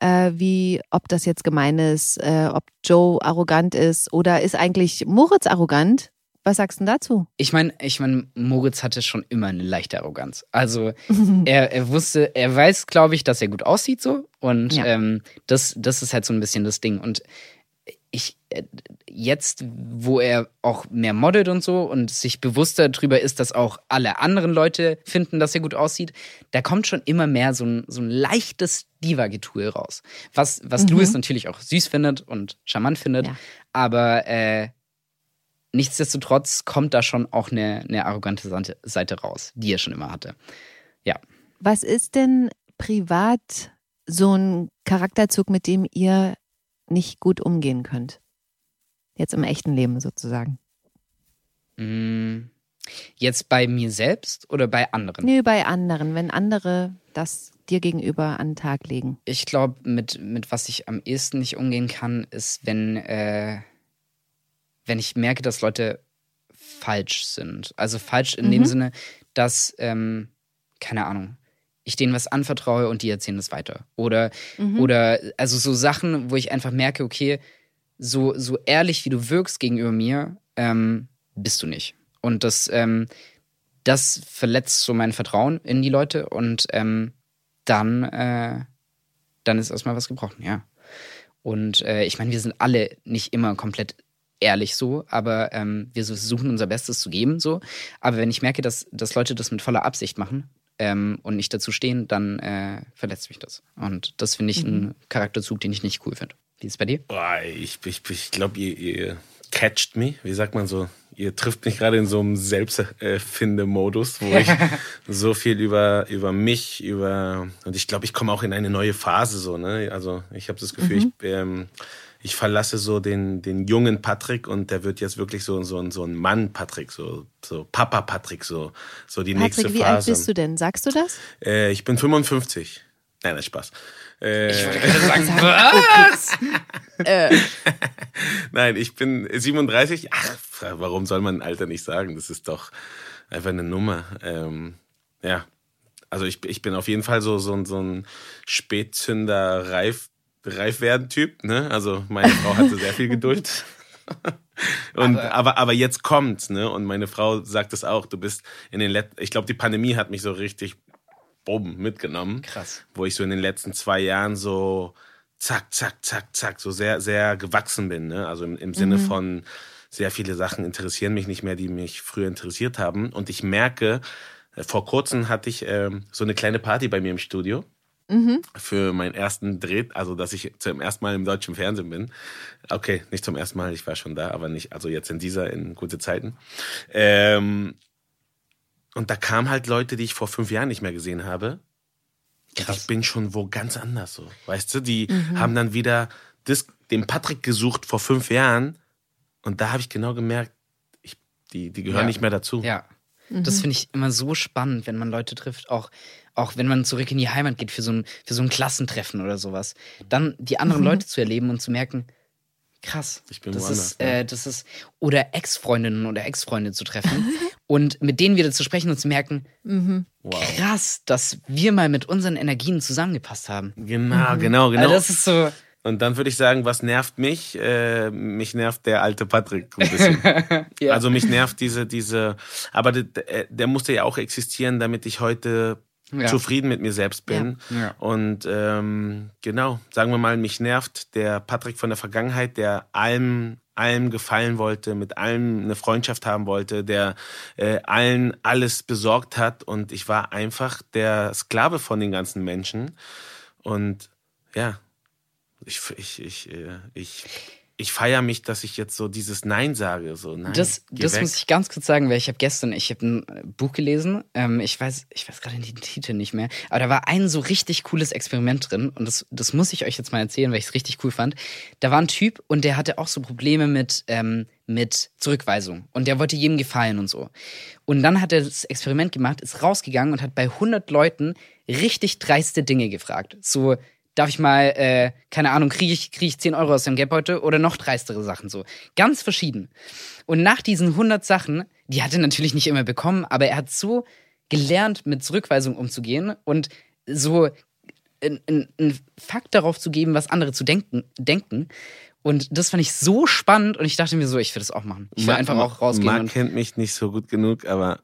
äh, wie, ob das jetzt gemein ist, äh, ob Joe arrogant ist oder ist eigentlich Moritz arrogant? Was sagst du dazu? Ich meine, ich mein, Moritz hatte schon immer eine leichte Arroganz. Also er, er wusste, er weiß, glaube ich, dass er gut aussieht so. Und Ja. ähm, das, das ist halt so ein bisschen das Ding. Und ich äh, jetzt, wo er auch mehr modelt und so und sich bewusster darüber ist, dass auch alle anderen Leute finden, dass er gut aussieht, da kommt schon immer mehr so ein, so ein leichtes Diva-Getue raus. Was, was Louis natürlich auch süß findet und charmant findet. Ja. Aber äh, nichtsdestotrotz kommt da schon auch eine, eine arrogante Seite- raus, die er schon immer hatte. Ja. Was ist denn privat so ein Charakterzug, mit dem ihr nicht gut umgehen könnt? Jetzt im echten Leben sozusagen. Mm, Jetzt bei mir selbst oder bei anderen? Nee, bei anderen, wenn andere das dir gegenüber an den Tag legen. Ich glaube, mit, mit was ich am ehesten nicht umgehen kann, ist, wenn, äh, wenn ich merke, dass Leute falsch sind. Also falsch in dem Mhm. Sinne, dass, ähm, keine Ahnung, ich denen was anvertraue und die erzählen es weiter. Oder, Mhm. oder also so Sachen, wo ich einfach merke, okay, so, so ehrlich wie du wirkst gegenüber mir, ähm, bist du nicht. Und das, ähm, das verletzt so mein Vertrauen in die Leute und ähm, dann, äh, dann ist erstmal was gebrochen, ja. Und äh, ich meine, wir sind alle nicht immer komplett ehrlich so, aber ähm, wir versuchen unser Bestes zu geben so. Aber wenn ich merke, dass, dass Leute das mit voller Absicht machen ähm, und nicht dazu stehen, dann äh, verletzt mich das. Und das finde ich ein Charakterzug, den ich nicht cool finde. Wie ist es bei dir? Boah, ich, ich, ich glaube, ihr, ihr catcht me, wie sagt man so? Ihr trifft mich gerade in so einem Selbstfinde-Modus, wo ich so viel über, über mich, über. Und ich glaube, ich komme auch in eine neue Phase so, ne? Also ich habe das Gefühl, ich, ähm, ich verlasse so den, den jungen Patrick und der wird jetzt wirklich so, so, ein- so ein Mann Patrick, so, so Papa Patrick, so, so die nächste Patrick, wie alt Phase. bist du denn? Sagst du das? Äh, ich bin 55. Nein, das ist Spaß. Äh, sagen, was? Nein, ich bin 37. Ach, warum soll man Alter nicht sagen? Das ist doch einfach eine Nummer. Ähm, ja, also ich, ich bin auf jeden Fall so, so, ein- so ein Spätzünder reif, reif werden Typ. Ne? Also meine Frau hatte sehr viel Geduld. Und, aber, aber, jetzt kommt's, ne? Und meine Frau sagt es auch. Du bist in den letzten, ich glaube, die Pandemie hat mich so richtig bumm mitgenommen. Krass. Wo ich so in den letzten zwei Jahren so zack, zack, zack, zack, so sehr, sehr gewachsen bin. Ne? Also im, im Sinne von sehr viele Sachen interessieren mich nicht mehr, die mich früher interessiert haben. Und ich merke, äh, vor kurzem hatte ich ähm, so eine kleine Party bei mir im Studio für meinen ersten Dreh, also dass ich zum ersten Mal im deutschen Fernsehen bin. Okay, nicht zum ersten Mal, ich war schon da, aber nicht, also jetzt in dieser, in gute Zeiten. Ähm, und da kamen halt Leute, die ich vor fünf Jahren nicht mehr gesehen habe. Krass. Ich bin schon wo ganz anders so. Weißt du, die haben dann wieder das, den Patrick gesucht vor fünf Jahren und da habe ich genau gemerkt, ich, die, die gehören Ja. nicht mehr dazu. Ja. Das finde ich immer so spannend, wenn man Leute trifft, auch, auch wenn man zurück in die Heimat geht für so, ein, für so ein Klassentreffen oder sowas. Dann die anderen Leute zu erleben und zu merken, krass, Ich bin das woanders, ist, äh, das ist, oder Ex-Freundinnen oder Ex-Freunde zu treffen und mit denen wieder zu sprechen und zu merken, Wow. krass, dass wir mal mit unseren Energien zusammengepasst haben. Genau, genau, genau. Also das ist so, Und dann würde ich sagen, was nervt mich? Äh, mich nervt der alte Patrick ein bisschen. Ja. Also mich nervt diese, diese, aber der, der, der musste ja auch existieren, damit ich heute Ja. zufrieden mit mir selbst bin. Ja. Ja. Und ähm, genau, sagen wir mal, mich nervt der Patrick von der Vergangenheit, der allem allem gefallen wollte, mit allem eine Freundschaft haben wollte, der äh, allen alles besorgt hat und ich war einfach der Sklave von den ganzen Menschen und ja, ich ich ich äh, ich ich feiere mich, dass ich jetzt so dieses Nein sage, so nein. Das, das weg. muss ich ganz kurz sagen, weil ich habe gestern, ich habe ein äh, Buch gelesen, ähm, ich weiß, ich weiß gerade den Titel nicht mehr, aber da war ein so richtig cooles Experiment drin und das, das muss ich euch jetzt mal erzählen, weil ich es richtig cool fand. Da war ein Typ und der hatte auch so Probleme mit, ähm, mit Zurückweisung und der wollte jedem gefallen und so. Und dann hat er das Experiment gemacht, ist rausgegangen und hat bei 100 Leuten richtig dreiste Dinge gefragt. So, darf ich mal, äh, keine Ahnung, kriege ich, krieg ich 10 Euro aus dem Geldbeutel oder noch dreistere Sachen so. Ganz verschieden. Und nach diesen 100 Sachen, die hat er natürlich nicht immer bekommen, aber er hat so gelernt, mit Zurückweisung umzugehen und so einen Fakt darauf zu geben, was andere zu denken, denken. Und das fand ich so spannend und ich dachte mir so, ich will das auch machen. Ich will einfach auch rausgehen. Marc kennt mich nicht so gut genug, aber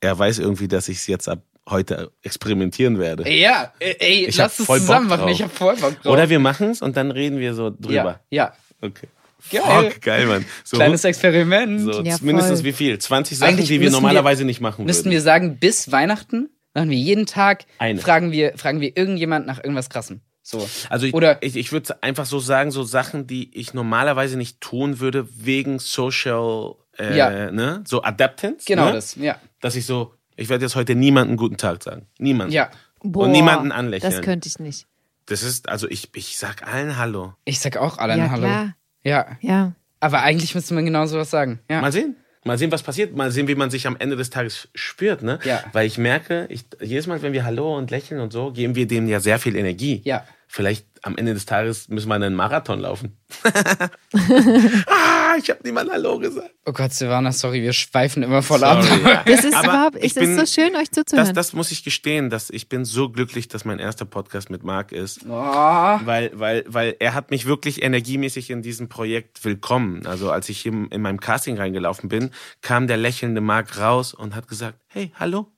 er weiß irgendwie, dass ich es jetzt ab heute experimentieren werde. Ja, ey, ich lass es zusammen machen. Ich hab voll Bock drauf. Oder wir machen es und dann reden wir so drüber. Ja. ja. Okay. Geil. Fuck, geil, Mann. So, Kleines Experiment. So, ja, mindestens wie viel? 20 Sachen, Eigentlich die wir normalerweise wir, nicht machen würden. Müssten wir sagen, bis Weihnachten machen wir jeden Tag, Eine. fragen wir, fragen wir irgendjemand nach irgendwas Krassem. So. Also ich, Oder ich, ich würde einfach so sagen, so Sachen, die ich normalerweise nicht tun würde, wegen Social, äh, ja. ne? So Adaptance. Genau ne? das, ja. Dass ich so, ich werde jetzt heute niemanden guten Tag sagen. Niemand. Ja. Boah, und niemanden anlächeln. Das könnte ich nicht. Das ist, also ich, ich sag allen Hallo. Ich sag auch allen ja, Hallo. Klar. Ja. Ja. Aber eigentlich müsste man genau sowas sagen. Ja. Mal sehen. Mal sehen, was passiert. Mal sehen, wie man sich am Ende des Tages spürt, ne? Ja. Weil ich merke, ich, jedes Mal, wenn wir Hallo und lächeln und so, geben wir dem ja sehr viel Energie. Ja. Vielleicht am Ende des Tages müssen wir einen Marathon laufen. ah, ich habe niemand Hallo gesagt. Oh Gott, Silvana, sorry, wir schweifen immer voll sorry, ab. Ja. Das ist überhaupt, es ist so schön, euch zuzuhören. Das, das muss ich gestehen, dass ich bin so glücklich, dass mein erster Podcast mit Marc ist. Oh. Weil, weil, weil er hat mich wirklich energiemäßig in diesem Projekt willkommen. Also als ich in, in meinem Casting reingelaufen bin, kam der lächelnde Marc raus und hat gesagt, hey, hallo.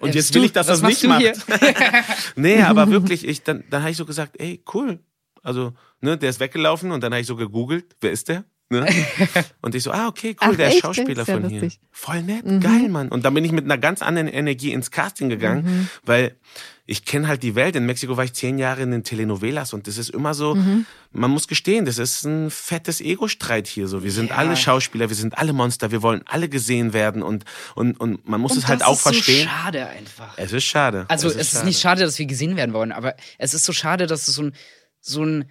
Und jetzt will ich, dass das nicht macht. nee, aber wirklich, ich, dann, dann habe ich so gesagt, ey, cool. Also, ne, der ist weggelaufen und dann habe ich so gegoogelt, wer ist der? Ne? Und ich so, ah, okay, cool, Ach, der echt? Schauspieler ja von lustig. hier. Voll nett, mhm. geil, Mann. Und dann bin ich mit einer ganz anderen Energie ins Casting gegangen, mhm. weil ich kenne halt die Welt. In Mexiko war ich zehn Jahre in den Telenovelas und das ist immer so, mhm. man muss gestehen, das ist ein fettes Ego-Streit hier. So, wir sind ja. alle Schauspieler, wir sind alle Monster, wir wollen alle gesehen werden und, und, und man muss und es halt auch verstehen. Es ist so schade einfach. Es ist schade. Also es ist, ist, es schade. ist nicht schade, dass wir gesehen werden wollen, aber es ist so schade, dass es so ein, so ein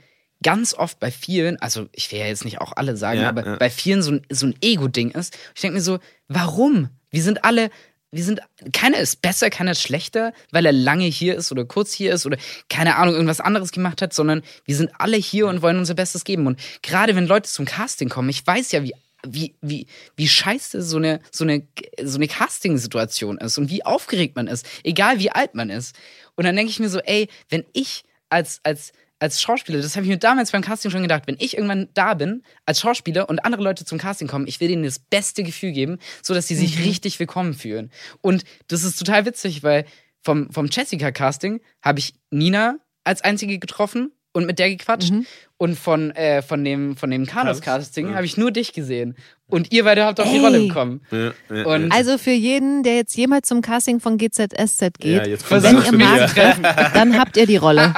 ganz oft bei vielen, also ich will ja jetzt nicht auch alle sagen, Ja, aber ja. bei vielen so ein, so ein Ego-Ding ist. Ich denke mir so, warum? Wir sind alle, wir sind, keiner ist besser, keiner ist schlechter, weil er lange hier ist oder kurz hier ist oder keine Ahnung, irgendwas anderes gemacht hat, sondern wir sind alle hier und wollen unser Bestes geben. Und gerade wenn Leute zum Casting kommen, ich weiß ja, wie wie, wie, wie scheiße so eine, so eine, so eine Casting-Situation ist und wie aufgeregt man ist, egal wie alt man ist. Und dann denke ich mir so, ey, wenn ich als, als, als Schauspieler, das habe ich mir damals beim Casting schon gedacht, wenn ich irgendwann da bin als Schauspieler und andere Leute zum Casting kommen, ich will denen das beste Gefühl geben, so dass sie sich Mhm. richtig willkommen fühlen. Und das ist total witzig, weil vom, vom Jessica Casting habe ich Nina als einzige getroffen und mit der gequatscht. Mhm. Und von, äh, von dem, von dem Carlos Carlos? Casting Ja. habe ich nur dich gesehen. Und ihr beide habt auch die Ey. Rolle bekommen. Ja, ja. Also für jeden, der jetzt jemals zum Casting von GZSZ geht, ja, ihr wieder. Marc trefft, dann habt ihr die Rolle.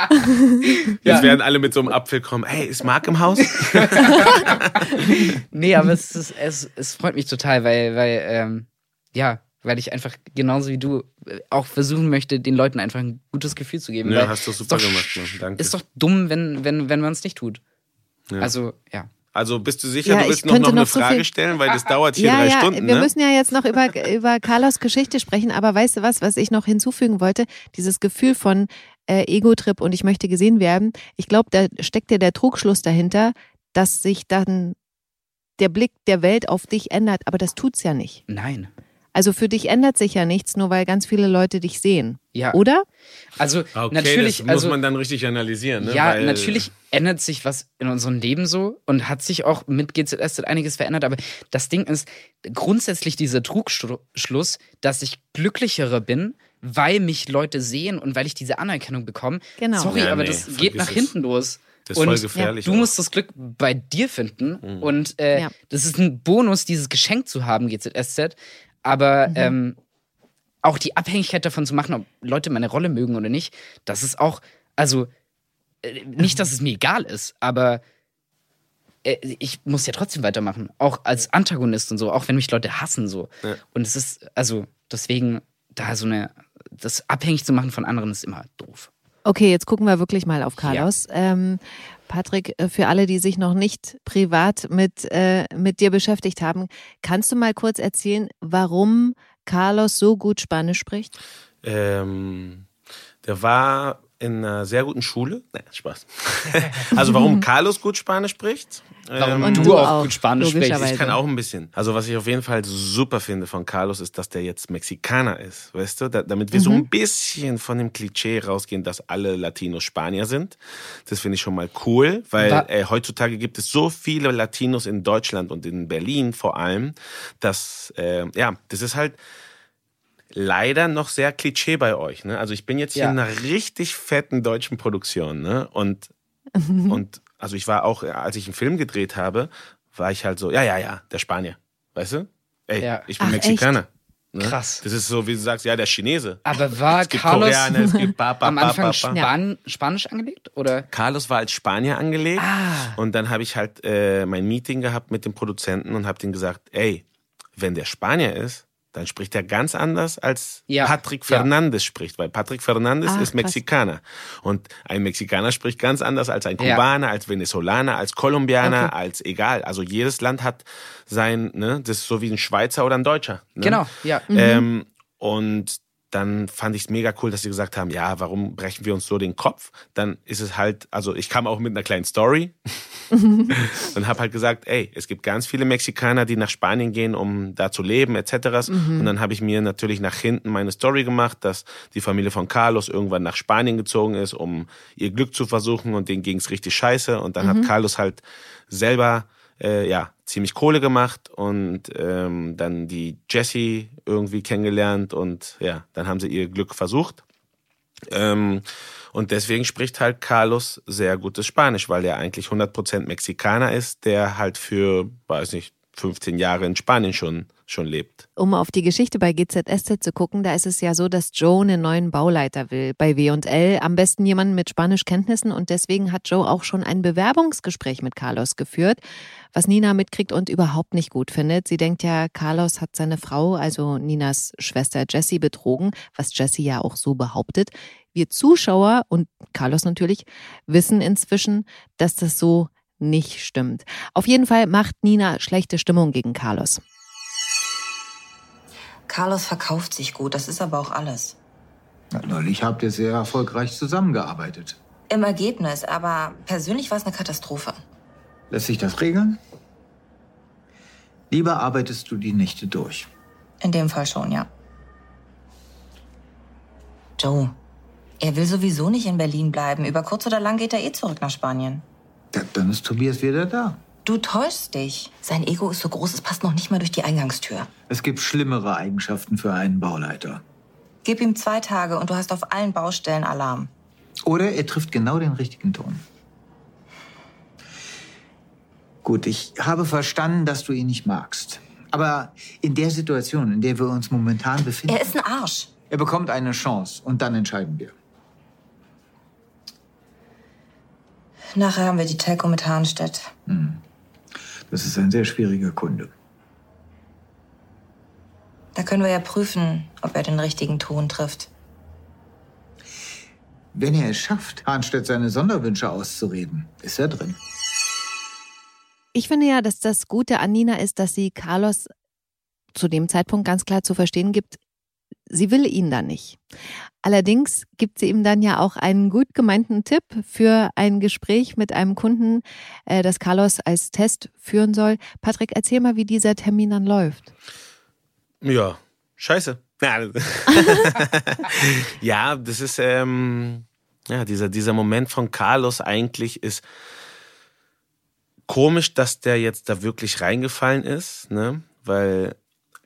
Jetzt werden alle mit so einem Apfel kommen. Hey, ist Marc im Haus? Nee, aber es, ist, es, es freut mich total, weil, weil, ähm, ja, weil ich einfach genauso wie du äh, auch versuchen möchte, den Leuten einfach ein gutes Gefühl zu geben. Ja, hast du ist super doch- gemacht, Mann. Danke. Ist doch dumm, wenn, wenn, wenn man es nicht tut. Ja. Also, ja. Also bist du sicher, Ja, du ich willst noch, könnte noch eine noch so Frage viel- stellen, weil das dauert hier ja, drei ja, Stunden. wir ne? müssen ja jetzt noch über, über Carlos Geschichte sprechen, aber weißt du was, was ich noch hinzufügen wollte? Dieses Gefühl von äh, Ego-Trip und ich möchte gesehen werden. Ich glaube, da steckt ja der Trugschluss dahinter, dass sich dann der Blick der Welt auf dich ändert, aber das tut's ja nicht. Nein. Also für dich ändert sich ja nichts, nur weil ganz viele Leute dich sehen. Ja. Oder? Also, Okay, natürlich, das muss also, man dann richtig analysieren. Ne? Ja, Weil- natürlich ändert sich was in unserem Leben so und hat sich auch mit GZS einiges verändert. Aber das Ding ist grundsätzlich dieser Trugschluss, dass ich glücklicherer bin, weil mich Leute sehen und weil ich diese Anerkennung bekomme. Genau. Sorry, Ja, aber nee, das geht nach es. hinten los. Das ist voll und gefährlich. du auch. musst das Glück bei dir finden und äh, Ja. das ist ein Bonus, dieses Geschenk zu haben, GZSZ. Aber Mhm. ähm, auch die Abhängigkeit davon zu machen, ob Leute meine Rolle mögen oder nicht, das ist auch, also äh, nicht, dass es mir egal ist, aber äh, ich muss ja trotzdem weitermachen. Auch als Antagonist und so, auch wenn mich Leute hassen so. Ja. Und es ist, also deswegen, da so eine, das abhängig zu machen von anderen ist immer doof. Okay, jetzt gucken wir wirklich mal auf Carlos. Ähm, Patrick, äh, für alle, die sich noch nicht privat mit, äh, mit dir beschäftigt haben, kannst du mal kurz erzählen, warum Carlos so gut Spanisch spricht? Ähm, der war in einer sehr guten Schule. Nein, Spaß. also warum Carlos gut Spanisch spricht? Warum Und du, du auch auch, gut Spanisch sprichst. Ich kann auch ein bisschen. Also was ich auf jeden Fall super finde von Carlos ist, dass der jetzt Mexikaner ist, weißt du? Da, damit wir so ein bisschen von dem Klischee rausgehen, dass alle Latinos Spanier sind. Das finde ich schon mal cool, weil äh, heutzutage gibt es so viele Latinos in Deutschland und in Berlin vor allem, dass äh, ja, das ist halt leider noch sehr Klischee bei euch. Ne? Also ich bin jetzt hier Ja. in einer richtig fetten deutschen Produktion, ne? Und und also ich war auch, als ich einen Film gedreht habe, war ich halt so, ja, ja, ja, der Spanier. Weißt du? Ey, Ja. ich bin Ach, Mexikaner. Ne? Krass. Das ist so, wie du sagst, ja, der Chinese. Aber war Carlos Koreaner, ba, ba, am Anfang ba. Span Spanisch angelegt? Oder? Carlos war als Spanier angelegt Ah. und dann habe ich halt äh, mein Meeting gehabt mit dem Produzenten und habe denen gesagt, ey, wenn der Spanier ist, dann spricht er ganz anders als Ja. Patrick Ja. Fernandes spricht, weil Patrick Fernandes Ah, ist krass. Mexikaner und ein Mexikaner spricht ganz anders als ein Ja. Kubaner, als Venezolaner, als Kolumbianer, Okay. als egal. Also jedes Land hat sein, ne, das ist so wie ein Schweizer oder ein Deutscher. Ne? Genau, ja. Ähm, und dann fand ich es mega cool, dass sie gesagt haben, ja, warum brechen wir uns so den Kopf? Dann ist es halt, also ich kam auch mit einer kleinen Story und habe halt gesagt, ey, es gibt ganz viele Mexikaner, die nach Spanien gehen, um da zu leben, etc. Und dann habe ich mir natürlich nach hinten meine Story gemacht, dass die Familie von Carlos irgendwann nach Spanien gezogen ist, um ihr Glück zu versuchen und denen ging es richtig scheiße. Und dann hat Carlos halt selber äh, ja, ziemlich Kohle gemacht und ähm, dann die Jessie irgendwie kennengelernt und ja, dann haben sie ihr Glück versucht. Ähm, und deswegen spricht halt Carlos sehr gutes Spanisch, weil er eigentlich 100% Mexikaner ist, der halt für, weiß nicht, 15 Jahre in Spanien schon, schon lebt. Um auf die Geschichte bei GZSZ zu gucken, da ist es ja so, dass Joe einen neuen Bauleiter will bei W&L. Am besten jemanden mit Spanischkenntnissen und deswegen hat Joe auch schon ein Bewerbungsgespräch mit Carlos geführt, was Nina mitkriegt und überhaupt nicht gut findet. Sie denkt ja, Carlos hat seine Frau, also Ninas Schwester Jessie, betrogen, was Jessie ja auch so behauptet. Wir Zuschauer und Carlos natürlich wissen inzwischen, dass das so nicht stimmt. Auf jeden Fall macht Nina schlechte Stimmung gegen Carlos. Carlos verkauft sich gut, das ist aber auch alles. Na, neulich habt ihr sehr erfolgreich zusammengearbeitet. Im Ergebnis, aber persönlich war es eine Katastrophe. Lässt sich das regeln? Lieber arbeitest du die Nächte durch. In dem Fall schon, ja. Joe, er will sowieso nicht in Berlin bleiben. Über kurz oder lang geht er eh zurück nach Spanien. Ja, dann ist Tobias wieder da. Du täuschst dich. Sein Ego ist so groß, es passt noch nicht mal durch die Eingangstür. Es gibt schlimmere Eigenschaften für einen Bauleiter. Gib ihm zwei Tage und du hast auf allen Baustellen Alarm. Oder er trifft genau den richtigen Ton. Gut, ich habe verstanden, dass du ihn nicht magst. Aber in der Situation, in der wir uns momentan befinden, Er ist ein Arsch. er bekommt eine Chance und dann entscheiden wir. Nachher haben wir die Telco mit Hahnstedt. Das ist ein sehr schwieriger Kunde. Da können wir ja prüfen, ob er den richtigen Ton trifft. Wenn er es schafft, Hahnstedt seine Sonderwünsche auszureden, ist er drin. Ich finde ja, dass das Gute an Nina ist, dass sie Carlos zu dem Zeitpunkt ganz klar zu verstehen gibt, sie will ihn da nicht. Allerdings gibt sie ihm dann ja auch einen gut gemeinten Tipp für ein Gespräch mit einem Kunden, äh, das Carlos als Test führen soll. Patrick, erzähl mal, wie dieser Termin dann läuft. Ja, scheiße. Ja, das ist, ähm, ja, dieser, dieser Moment von Carlos eigentlich ist komisch, dass der jetzt da wirklich reingefallen ist, ne? Weil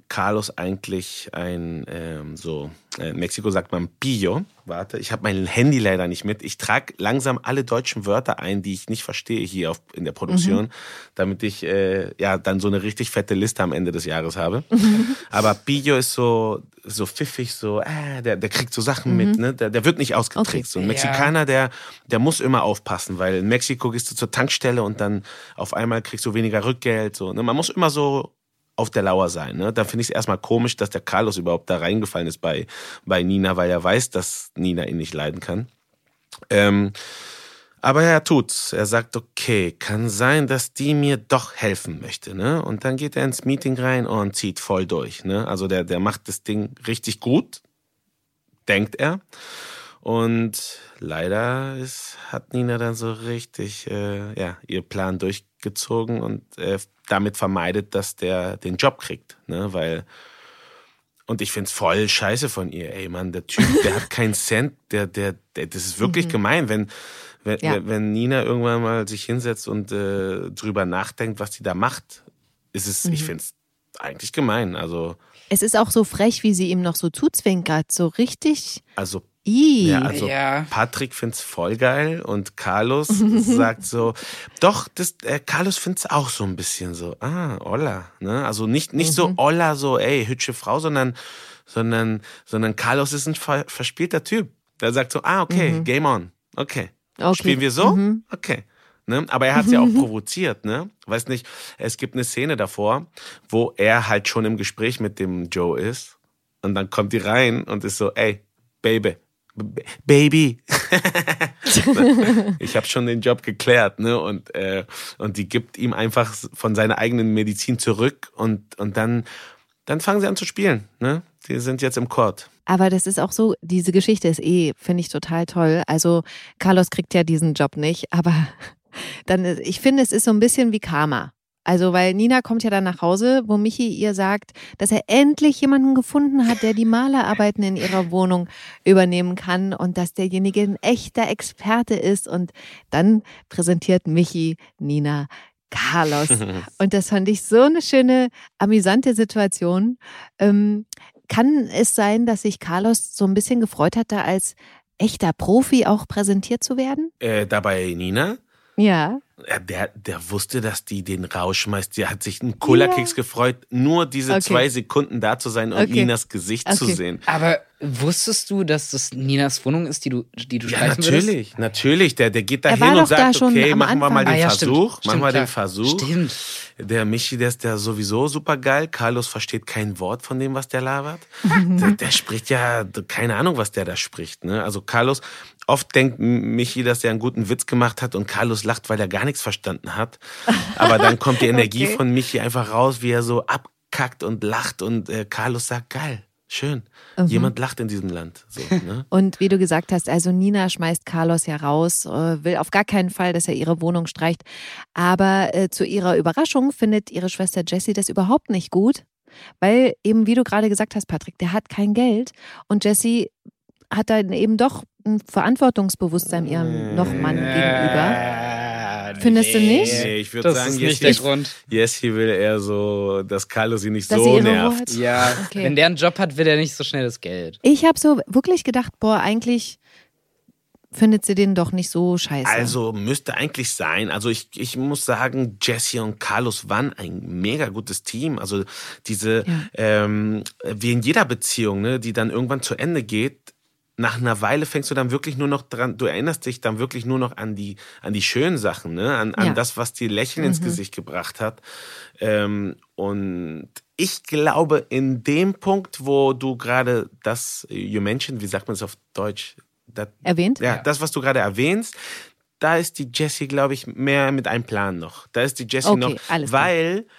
Carlos eigentlich ein, ähm, so, äh, in Mexiko sagt man Pillo. Warte, ich habe mein Handy leider nicht mit. Ich trage langsam alle deutschen Wörter ein, die ich nicht verstehe hier auf, in der Produktion, damit ich äh, ja dann so eine richtig fette Liste am Ende des Jahres habe. Aber Pillo ist so, so pfiffig, so, äh, der, der kriegt so Sachen mit, ne? Der, der wird nicht ausgetrickst. So ein Ja. Mexikaner, der, der muss immer aufpassen, weil in Mexiko gehst du zur Tankstelle und dann auf einmal kriegst du weniger Rückgeld. So, ne? Man muss immer so auf der Lauer sein. Ne? Da finde ich es erstmal komisch, dass der Carlos überhaupt da reingefallen ist bei, bei Nina, weil er weiß, dass Nina ihn nicht leiden kann. Ähm, aber er tut's. Er sagt, okay, kann sein, dass die mir doch helfen möchte. Ne? Und dann geht er ins Meeting rein und zieht voll durch. Ne? Also der, der macht das Ding richtig gut, denkt er. Und leider ist, hat Nina dann so richtig äh, ja, ihr Plan durchgezogen und äh, damit vermeidet, dass der den Job kriegt. Ne? Weil, und ich find's voll scheiße von ihr. Ey, Mann, der Typ, der hat keinen Cent, der, der, der, das ist wirklich mhm. gemein, wenn, wenn, ja. wenn Nina irgendwann mal sich hinsetzt und äh, drüber nachdenkt, was sie da macht, ist es, mhm. ich find's eigentlich gemein. Also. Es ist auch so frech, wie sie ihm noch so zuzwinkert, so richtig. Also I. Ja, also ja. Patrick find's voll geil und Carlos sagt so, doch, das, äh, Carlos find's auch so ein bisschen so, ah, Olla, ne? Also nicht, nicht mhm. so Olla, so, ey, hübsche Frau, sondern, sondern, sondern Carlos ist ein ver verspielter Typ. Der sagt so, ah, okay, mhm. game on, okay. okay. Spielen wir so? Mhm. Okay. Ne? Aber er hat sie auch provoziert, ne? Weiß nicht, es gibt eine Szene davor, wo er halt schon im Gespräch mit dem Joe ist. Und dann kommt die rein und ist so, ey, Baby, Baby. ich habe schon den Job geklärt, ne? Und, äh, und die gibt ihm einfach von seiner eigenen Medizin zurück und, und dann, dann fangen sie an zu spielen, ne? Die sind jetzt im Court. Aber das ist auch so, diese Geschichte ist eh, finde ich total toll. Also Carlos kriegt ja diesen Job nicht, aber dann, ich finde, es ist so ein bisschen wie Karma. Also, weil Nina kommt ja dann nach Hause, wo Michi ihr sagt, dass er endlich jemanden gefunden hat, der die Malerarbeiten in ihrer Wohnung übernehmen kann und dass derjenige ein echter Experte ist. Und dann präsentiert Michi Nina Carlos. Und das fand ich so eine schöne, amüsante Situation. Ähm, kann es sein, dass sich Carlos so ein bisschen gefreut hat, da als echter Profi auch präsentiert zu werden? Äh, dabei Nina? Ja. Der, der wusste, dass die den rausschmeißt. Der hat sich einen Cola-Keks ja. gefreut, nur diese okay. zwei Sekunden da zu sein und okay. Ninas Gesicht okay. zu sehen. Aber wusstest du, dass das Ninas Wohnung ist, die du, die du ja, natürlich, würdest? natürlich. Der, der geht da hin und sagt, okay, machen wir mal den ah, ja, Versuch. Stimmt. Machen wir den Versuch. Stimmt. Der Michi, der ist der sowieso super geil. Carlos versteht kein Wort von dem, was der labert. der, der spricht ja, keine Ahnung, was der da spricht. Ne? Also Carlos, oft denkt Michi, dass er einen guten Witz gemacht hat und Carlos lacht, weil er gar nichts verstanden hat. Aber dann kommt die Energie okay. von Michi einfach raus, wie er so abkackt und lacht und äh, Carlos sagt, geil. Schön. Mhm. Jemand lacht in diesem Land. So, ne? Und wie du gesagt hast, also Nina schmeißt Carlos ja raus, äh, will auf gar keinen Fall, dass er ihre Wohnung streicht. Aber äh, zu ihrer Überraschung findet ihre Schwester Jessie das überhaupt nicht gut, weil eben, wie du gerade gesagt hast, Patrick, der hat kein Geld und Jessie hat dann eben doch ein Verantwortungsbewusstsein ihrem Nochmann gegenüber. Findest du nicht? Nee, ich würde sagen, ist nicht der Grund. Jessie will eher so, dass Carlo sie nicht dass so nervt. Ja, okay. wenn der einen Job hat, will er nicht so schnell das Geld. Ich habe so wirklich gedacht, boah, eigentlich findet sie den doch nicht so scheiße. Also müsste eigentlich sein. Also ich, ich muss sagen, Jesse und Carlos waren ein mega gutes Team. Also diese, ja. ähm, wie in jeder Beziehung, ne, die dann irgendwann zu Ende geht, nach einer Weile fängst du dann wirklich nur noch dran, du erinnerst dich dann wirklich nur noch an die, an die schönen Sachen, ne? an, an ja. das, was dir Lächeln mhm. ins Gesicht gebracht hat. Ähm, und ich glaube, in dem Punkt, wo du gerade das, you mentioned, wie sagt man es auf Deutsch? Das, Erwähnt? Ja, das, was du gerade erwähnst, da ist die Jessie, glaube ich, mehr mit einem Plan noch. Da ist die Jessie okay, noch, weil klar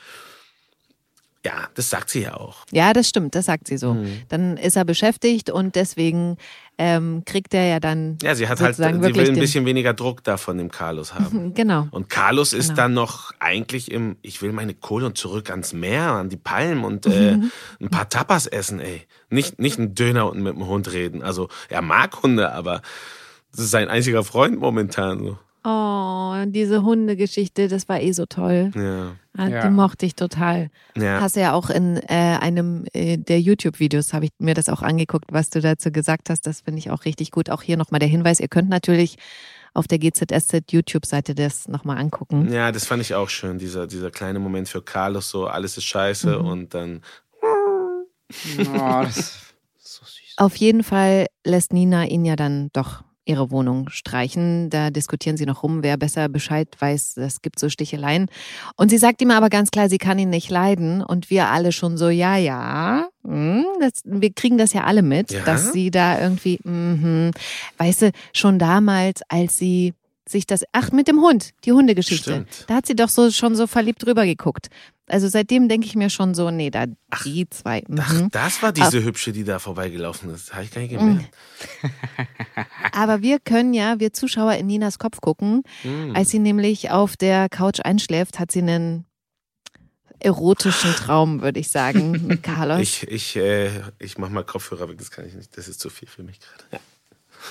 ja, das sagt sie ja auch. Ja, das stimmt, das sagt sie so. Mhm. Dann ist er beschäftigt und deswegen ähm, kriegt er ja dann. Ja, sie hat halt, sie will ein bisschen weniger Druck da von dem Carlos haben. genau. Und Carlos ist genau. dann noch eigentlich im, ich will meine Kohle und zurück ans Meer, an die Palmen und äh, ein paar Tapas essen, ey. Nicht, nicht ein Döner und mit dem Hund reden. Also, er mag Hunde, aber das ist sein einziger Freund momentan so. Oh, diese Hundegeschichte, das war eh so toll. Ja. Ah, ja. Die mochte ich total. Ja. Hast du ja auch in äh, einem äh, der YouTube-Videos, habe ich mir das auch angeguckt, was du dazu gesagt hast. Das finde ich auch richtig gut. Auch hier nochmal der Hinweis, ihr könnt natürlich auf der GZSZ YouTube-Seite das nochmal angucken. Ja, das fand ich auch schön, dieser, dieser kleine Moment für Carlos, so alles ist scheiße mhm. und dann. Oh, das ist so süß. Auf jeden Fall lässt Nina ihn ja dann doch ihre Wohnung streichen. Da diskutieren sie noch rum, wer besser Bescheid weiß. Es gibt so Sticheleien. Und sie sagt ihm aber ganz klar, sie kann ihn nicht leiden. Und wir alle schon so, ja, ja. Hm, das, wir kriegen das ja alle mit, ja? dass sie da irgendwie, mh, weißt du, schon damals, als sie sich das, ach, mit dem Hund, die Hundegeschichte. Stimmt. Da hat sie doch so schon so verliebt drüber geguckt. Also seitdem denke ich mir schon so, nee, da die zwei. Ach, Mhm. das war diese hübsche, die da vorbeigelaufen ist. Habe ich gar nicht gemerkt. Aber wir können ja, wir Zuschauer in Ninas Kopf gucken. Mhm. Als sie nämlich auf der Couch einschläft, hat sie einen erotischen Traum, würde ich sagen, mit Carlos. Ich, ich, äh, ich mach mal Kopfhörer weg, das kann ich nicht. Das ist zu viel für mich gerade. Ja.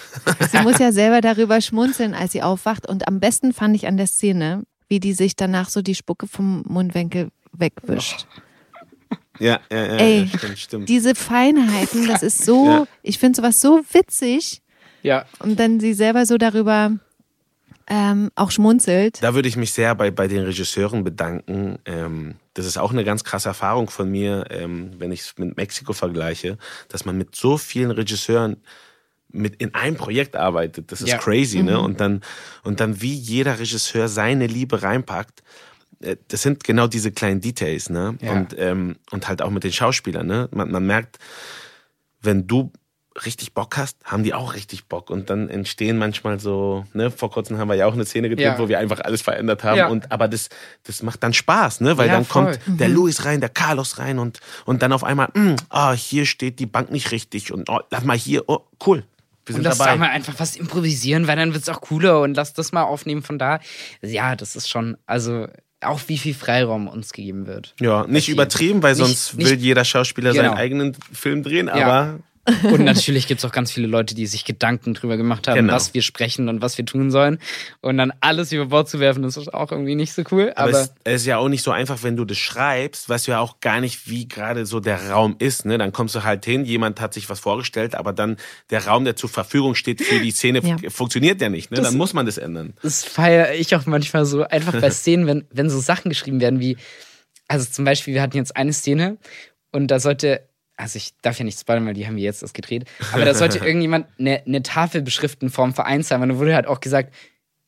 Sie muss ja selber darüber schmunzeln, als sie aufwacht. Und am besten fand ich an der Szene, wie die sich danach so die Spucke vom Mundwinkel wegwischt. Ja, ja, ja, Ey, ja stimmt, stimmt. Diese Feinheiten, das ist so, Ja. ich finde sowas so witzig. Ja. Und dann sie selber so darüber ähm, auch schmunzelt. Da würde ich mich sehr bei, bei den Regisseuren bedanken. Ähm, das ist auch eine ganz krasse Erfahrung von mir, ähm, wenn ich es mit Mexiko vergleiche, dass man mit so vielen Regisseuren mit in einem Projekt arbeitet. Das ist Ja. crazy, ne? Und dann, und dann wie jeder Regisseur seine Liebe reinpackt. Äh, Das sind genau diese kleinen Details, ne? Ja. Und, ähm, und halt auch mit den Schauspielern, ne? Man, man merkt, wenn du richtig Bock hast, haben die auch richtig Bock. Und dann entstehen manchmal so, ne, vor kurzem haben wir ja auch eine Szene gedreht, Ja. wo wir einfach alles verändert haben. Ja. Und aber das, das macht dann Spaß, ne? Weil Ja, dann kommt voll. der Luis rein, der Carlos rein und, und dann auf einmal, mm, ah, hier steht die Bank nicht richtig und oh, lass mal hier, oh, cool. Wir Und sind lass da dabei. mal einfach was improvisieren, weil dann wird's auch cooler und lass das mal aufnehmen von da. Ja, das ist schon, also auch wie viel Freiraum uns gegeben wird. Ja, nicht übertrieben, weil Nicht- sonst nicht- will jeder Schauspieler Genau. seinen eigenen Film drehen, Ja. Und natürlich gibt's auch ganz viele Leute, die sich Gedanken drüber gemacht haben, Genau. was wir sprechen und was wir tun sollen. Und dann alles über Bord zu werfen, das ist auch irgendwie nicht so cool. Aber, Aber, es, es ist ja auch nicht so einfach, wenn du das schreibst, weißt du ja auch gar nicht, wie gerade so der Raum ist. Ne? Dann kommst du halt hin, jemand hat sich was vorgestellt, aber dann der Raum, der zur Verfügung steht für die Szene, Ja. funktioniert ja nicht. Ne? Das- Dann muss man das ändern. das feiere ich auch manchmal so, einfach bei Szenen, wenn, wenn so Sachen geschrieben werden wie, also zum Beispiel, wir hatten jetzt eine Szene und da sollte, also ich darf ja nicht spoilern, weil die haben wir jetzt erst gedreht, aber da sollte irgendjemand eine, eine Tafel beschriften vorm Vereinsheim und da wurde halt auch gesagt,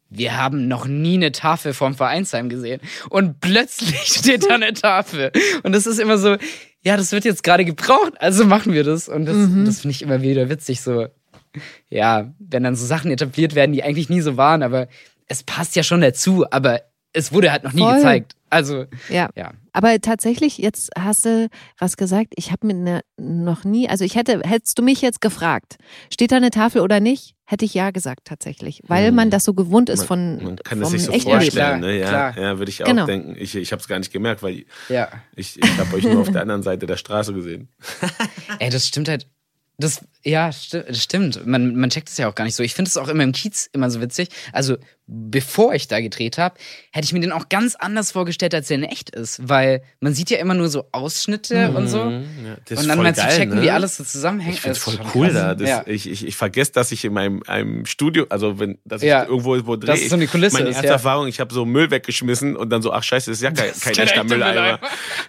wir haben noch nie eine Tafel vorm Vereinsheim gesehen. Und plötzlich steht da eine Tafel. Und das ist immer so, ja, das wird jetzt gerade gebraucht, also machen wir das. Und das, das finde ich immer wieder witzig, so, ja, wenn dann so Sachen etabliert werden, die eigentlich nie so waren, aber es passt ja schon dazu, aber es wurde halt noch nie Voll. gezeigt. Also, Ja. ja. Aber tatsächlich, jetzt hast du was gesagt, ich habe mir ne, noch nie, also ich hätte, hättest du mich jetzt gefragt, steht da eine Tafel oder nicht, hätte ich ja gesagt tatsächlich, weil Hm. man das so gewohnt ist von Man kann das sich so vorstellen. Ne? Ja, klar. ja würde ich auch Genau. denken. Ich, ich habe es gar nicht gemerkt, weil Ja. ich, ich habe euch nur auf der anderen Seite der Straße gesehen. Ey, das stimmt halt. Das, ja, sti das stimmt. Man, man checkt es ja auch gar nicht so. Ich finde es auch immer im Kiez immer so witzig. Also, bevor ich da gedreht habe, hätte ich mir den auch ganz anders vorgestellt, als der in echt ist. Weil man sieht ja immer nur so Ausschnitte und so. Mhm, ja, das ist und dann mal zu checken, ne? wie alles so zusammenhängt. Ich finde ist voll cool da. Das, ja. ich, ich, ich vergesse, dass ich in meinem einem Studio, also wenn, dass ich Ja. irgendwo wo drehe. Dass es so eine Kulisse Meine ist, erste. Erfahrung, ich habe so Müll weggeschmissen und dann so, ach scheiße, das ist ja kein, kein echter Mülleimer.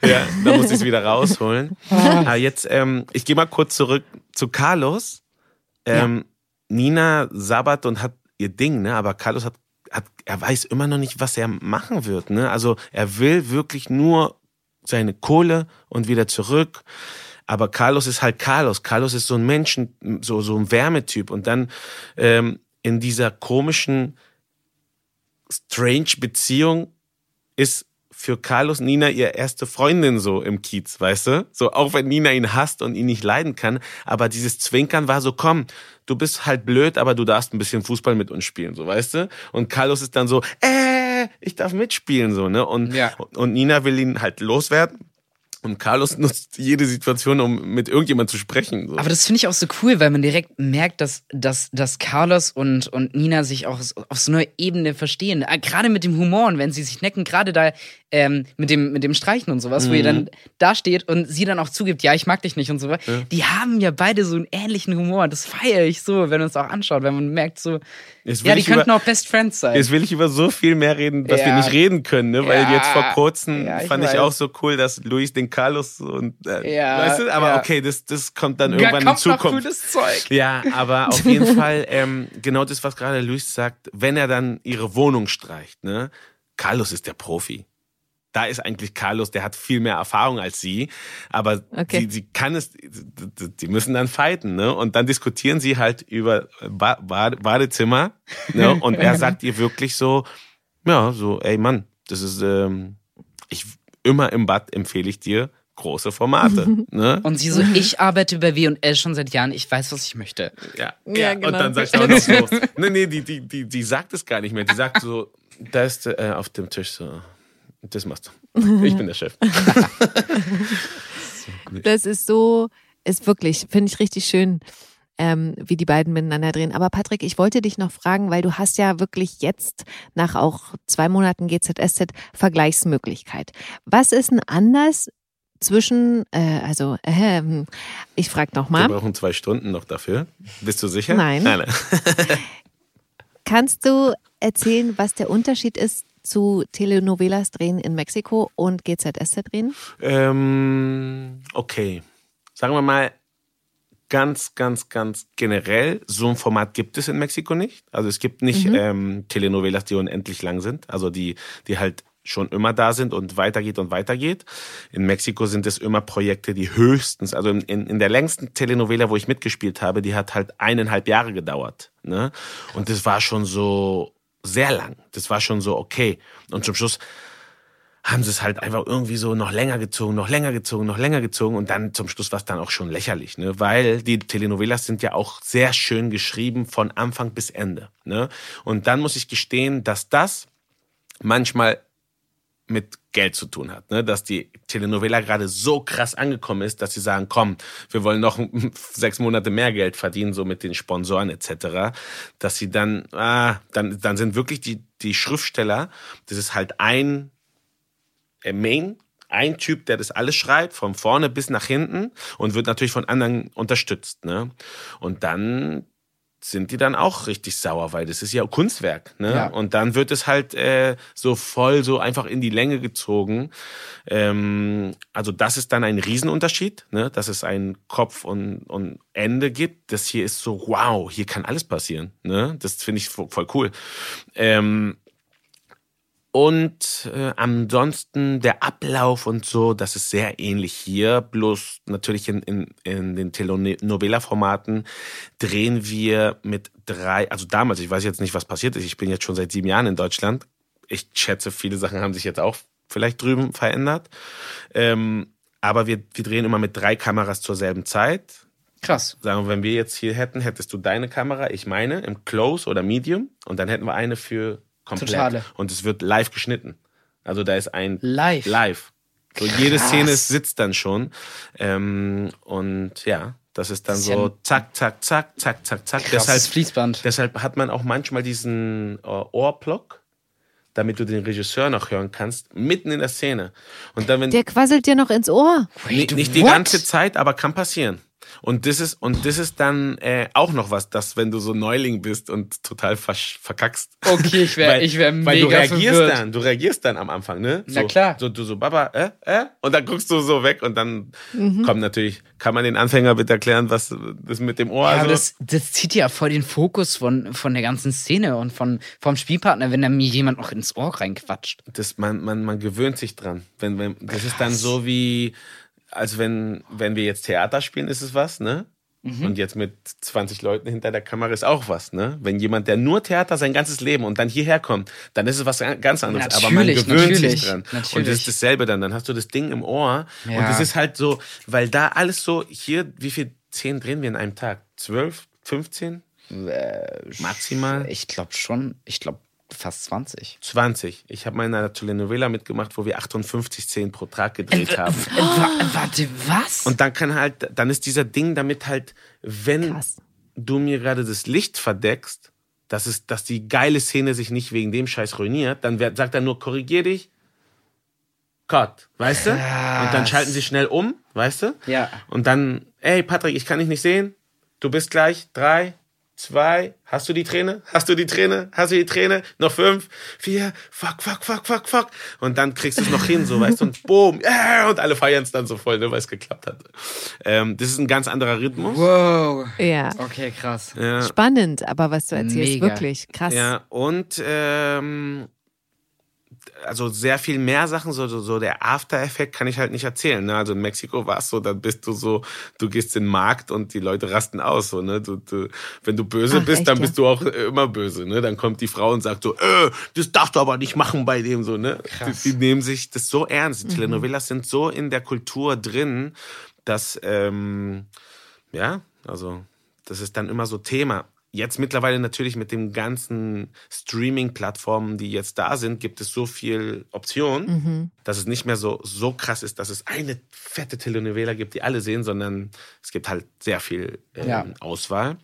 ja, da musste ich es wieder rausholen. ah, jetzt, ähm, ich gehe mal kurz zurück zu Carlos. Ähm, Nina sabbert und hat ihr Ding, ne? Aber Carlos hat, hat, er weiß immer noch nicht, was er machen wird, ne? Also er will wirklich nur seine Kohle und wieder zurück. Aber Carlos ist halt Carlos. Carlos ist so ein Menschen, so, so ein Wärmetyp. Und dann ähm, in dieser komischen, strange Beziehung ist für Carlos Nina ihr erste Freundin so im Kiez, weißt du? So, auch wenn Nina ihn hasst und ihn nicht leiden kann. Aber dieses Zwinkern war so, komm, du bist halt blöd, aber du darfst ein bisschen Fußball mit uns spielen, so, weißt du? Und Carlos ist dann so, äh, ich darf mitspielen, so, ne? Und, Ja. und Nina will ihn halt loswerden. Und Carlos nutzt jede Situation, um mit irgendjemand zu sprechen. So. Aber das finde ich auch so cool, weil man direkt merkt, dass, dass, dass Carlos und, und Nina sich auch auf so einer Ebene verstehen. Ah, Gerade mit dem Humor und wenn sie sich necken, gerade da ähm, mit, dem, mit dem Streichen und sowas, wo ihr dann da steht und sie dann auch zugibt, ja, ich mag dich nicht und so weiter. Die haben ja beide so einen ähnlichen Humor. Das feiere ich so, wenn man es auch anschaut, wenn man merkt so, ja, die ich könnten über- auch Best Friends sein. Jetzt will ich über so viel mehr reden, wir Ja. nicht reden können, ne? Weil Ja. jetzt vor kurzem Ja, ich fand ich weiß. auch so cool, dass Luis den Carlos und äh, Ja, weißt du, aber ja. okay, das, das kommt dann Ja, irgendwann in kommt noch Zukunft. cooles Zeug. Ja, aber auf jeden Fall ähm, genau das, was gerade Luis sagt, wenn er dann ihre Wohnung streicht, ne? Carlos ist der Profi. da ist eigentlich Carlos, der hat viel mehr Erfahrung als sie, aber Okay. sie, sie kann es, die müssen dann fighten, ne? Und dann diskutieren sie halt über ba Bade- Badezimmer, ne? Und er sagt ihr wirklich so, ja, so, ey Mann, das ist, ähm, ich immer im Bad empfehle ich dir große Formate, ne? Und sie so, ich arbeite bei W&L schon seit Jahren, ich weiß, was ich möchte. Ja, Ja, ja, genau. Und dann sagt sie auch noch so, nee, nee, die, die, die, die sagt es gar nicht mehr. Die sagt so, da ist äh, auf dem Tisch so, das machst du. Ich bin der Chef. Das ist so, ist wirklich, finde ich richtig schön, ähm, wie die beiden miteinander drehen. Aber Patrick, ich wollte dich noch fragen, weil du hast ja wirklich jetzt nach auch zwei Monaten GZSZ Vergleichsmöglichkeit. Was ist denn anders zwischen, äh, also, äh, ich frage Wir nochmal, brauchen zwei Stunden noch dafür. Bist du sicher? Nein. nein. nein. kannst du erzählen, was der Unterschied ist zu Telenovelas drehen in Mexiko und GZSZ drehen? Ähm, okay. Sagen wir mal, ganz, ganz, ganz generell, so ein Format gibt es in Mexiko nicht. Also es gibt nicht ähm, Telenovelas, die unendlich lang sind, also die, die halt schon immer da sind und weitergeht und weitergeht. In Mexiko sind es immer Projekte, die höchstens, also in, in, in der längsten Telenovela, wo ich mitgespielt habe, die hat halt eineinhalb Jahre gedauert. Ne? Und das war schon so sehr lang. Das war schon so okay. Und zum Schluss haben sie es halt einfach irgendwie so noch länger gezogen, noch länger gezogen, noch länger gezogen und dann zum Schluss war es dann auch schon lächerlich, ne? Weil die Telenovelas sind ja auch sehr schön geschrieben von Anfang bis Ende, ne? Und dann muss ich gestehen, dass das manchmal mit Geld zu tun hat, ne? dass die Telenovela gerade so krass angekommen ist, dass sie sagen, komm, wir wollen noch sechs Monate mehr Geld verdienen, so mit den Sponsoren etc., dass sie dann, ah, dann, dann sind wirklich die, die Schriftsteller, das ist halt ein Main, ein Typ, der das alles schreibt, von vorne bis nach hinten und wird natürlich von anderen unterstützt. Ne? Und dann sind die dann auch richtig sauer, weil das ist ja Kunstwerk. Ne? Ja. Und dann wird es halt äh, so voll so einfach in die Länge gezogen. Ähm, also das ist dann ein Riesenunterschied, ne? dass es ein Kopf und, und Ende gibt. Das hier ist so, wow, hier kann alles passieren. Ne? Das finde ich vo- voll cool. Ähm, und äh, ansonsten der Ablauf und so, das ist sehr ähnlich hier. Bloß natürlich in, in, in den Telenovela-Formaten drehen wir mit drei, also damals, ich weiß jetzt nicht, was passiert ist. Ich bin jetzt schon seit sieben Jahren in Deutschland. Ich schätze, viele Sachen haben sich jetzt auch vielleicht drüben verändert. Ähm, aber wir, wir drehen immer mit drei Kameras zur selben Zeit. Krass. Sagen wir, wenn wir jetzt hier hätten, hättest du deine Kamera, ich meine, im Close oder Medium und dann hätten wir eine für komplett. Totale. Und es wird live geschnitten. Also da ist ein Live. Live. So jede Szene sitzt dann schon. Ähm, und ja, das ist dann Das ist ja so ein- zack, zack, zack, zack, zack, zack. Krasses Fließband. Deshalb hat man auch manchmal diesen äh, Ohrblock, damit du den Regisseur noch hören kannst, mitten in der Szene. Und dann, wenn Der quasselt dir noch ins Ohr. nicht, nicht die what? ganze Zeit, aber kann passieren. Und das ist, und das ist dann äh, auch noch was, dass wenn du so Neuling bist und total verkackst. Okay, ich wär- Weil- ich wär Weil du mega reagierst verwirrt. dann, du reagierst dann am Anfang, ne? Na so, klar. So, du so, Baba, äh, äh? Und dann guckst du so weg und dann Mhm. kommt natürlich, kann man den Anfänger bitte erklären, was das mit dem Ohr Ja, also, aber das, das zieht ja voll den Fokus von, von der ganzen Szene und von, vom Spielpartner, wenn da mir jemand noch ins Ohr reinquatscht. das, man, man, man gewöhnt sich dran. Wenn, wenn, das ist dann so wie, als wenn, wenn wir jetzt Theater spielen, ist es was, ne? Mhm. Und jetzt mit 20 Leuten hinter der Kamera ist auch was, ne? Wenn jemand, der nur Theater sein ganzes Leben und dann hierher kommt, dann ist es was ganz anderes. Aber man Natürlich, gewöhnt natürlich, sich dran. Und natürlich. das ist dasselbe dann. Dann hast du das Ding im Ohr. Und Ja. das ist halt so, weil da alles so, hier, wie viel Szenen drehen wir in einem Tag? 12, 15? Maximal? Ich glaube schon, ich glaube fast 20. 20. Ich habe mal in einer Telenovela mitgemacht, wo wir 58 Szenen pro Tag gedreht haben. Äh, wa warte, was? Und dann kann halt, dann ist dieser Ding damit halt, wenn Krass. du mir gerade das Licht verdeckst, dass es, dass die geile Szene sich nicht wegen dem Scheiß ruiniert, dann wer- sagt er nur, korrigier dich. Cut, weißt du? Und dann schalten sie schnell um, weißt du? Ja. Und dann, ey Patrick, ich kann dich nicht sehen. Du bist gleich drei, zwei. Hast du die Träne? Hast du die Träne? Hast du die Träne? Noch fünf, vier. Fuck, fuck, fuck, fuck, fuck. Und dann kriegst du es noch hin, so weißt du? Und boom, yeah, und alle feiern es dann so voll, ne, weil es geklappt hat. Ähm, das ist ein ganz anderer Rhythmus. Wow. Ja. Okay, krass. Ja. Spannend, aber was du erzählst, Mega. wirklich krass. Ja, und ähm, also sehr viel mehr Sachen, so, so, so der After-Effekt kann ich halt nicht erzählen. Ne? Also in Mexiko war es so, dann bist du so, du gehst in den Markt und die Leute rasten aus. So, ne? du, du, wenn du böse Ach, bist, echt, dann ja? bist du auch immer böse. Ne? Dann kommt die Frau und sagt so, äh, das darfst du aber nicht machen bei dem. so ne? Die, die nehmen sich das so ernst. Die Telenovelas sind so in der Kultur drin, dass, ähm, ja, also das ist dann immer so Thema. Jetzt mittlerweile natürlich mit den ganzen Streaming-Plattformen, die jetzt da sind, gibt es so viel Optionen, dass es nicht mehr so, so krass ist, dass es eine fette Telenovela gibt, die alle sehen, sondern es gibt halt sehr viel ähm, Ja. Auswahl.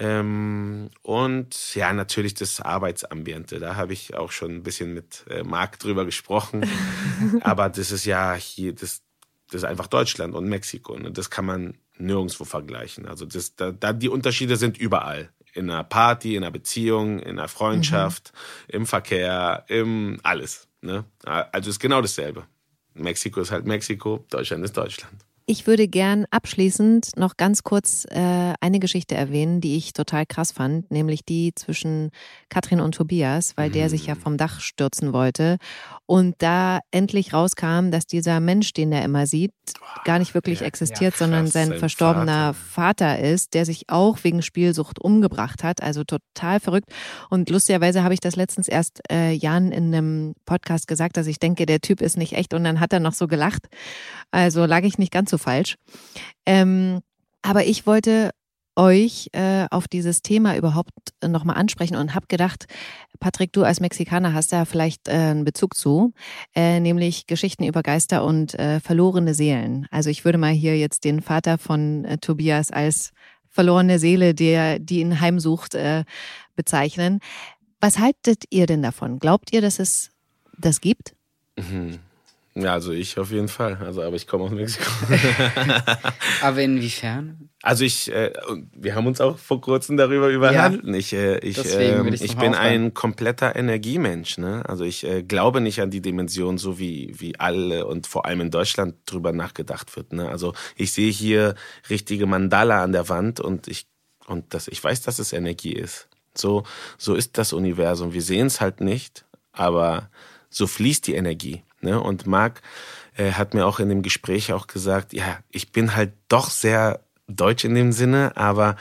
Ähm, und ja, natürlich das Arbeitsambiente. Da habe ich auch schon ein bisschen mit äh, Marc drüber gesprochen. Aber das ist ja hier, das, das ist einfach Deutschland und Mexiko. Ne? Das kann man nirgendwo vergleichen. Also das, da, da die Unterschiede sind überall. In einer Party, in einer Beziehung, in einer Freundschaft, im Verkehr, im alles. Ne? Also ist genau dasselbe. Mexiko ist halt Mexiko, Deutschland ist Deutschland. Ich würde gern abschließend noch ganz kurz äh, eine Geschichte erwähnen, die ich total krass fand, nämlich die zwischen Katrin und Tobias, weil der sich ja Mhm. vom Dach stürzen wollte und da endlich rauskam, dass dieser Mensch, den er immer sieht, gar nicht wirklich ja, existiert, ja, sondern sein verstorbener Vater. ist, der sich auch wegen Spielsucht umgebracht hat. Also total verrückt. Und lustigerweise habe ich das letztens erst äh, Jan in einem Podcast gesagt, dass ich denke, der Typ ist nicht echt und dann hat er noch so gelacht. Also lag ich nicht ganz so falsch. Ähm, aber ich wollte euch äh, auf dieses Thema überhaupt nochmal ansprechen und habe gedacht, Patrick, du als Mexikaner hast da vielleicht äh, einen Bezug zu, äh, nämlich Geschichten über Geister und äh, verlorene Seelen. Also ich würde mal hier jetzt den Vater von äh, Tobias als verlorene Seele, der die ihn heimsucht, äh, bezeichnen. Was haltet ihr denn davon? Glaubt ihr, dass es das gibt? Ja, also ich auf jeden Fall. Also, aber ich komme aus Mexiko. Aber inwiefern? Also ich, äh, wir haben uns auch vor kurzem darüber überhalten. Ich, äh, ich, ich's ich noch bin ein kompletter Energiemensch. Ne? Also ich äh, glaube nicht an die Dimension, so wie, wie alle und vor allem in Deutschland drüber nachgedacht wird. Ne? Also ich sehe hier richtige Mandala an der Wand und ich und das, ich weiß, dass es Energie ist. So, so ist das Universum. Wir sehen es halt nicht, aber so fließt die Energie. Ne? Und Marc äh, hat mir auch in dem Gespräch auch gesagt, ja, ich bin halt doch sehr deutsch in dem Sinne, aber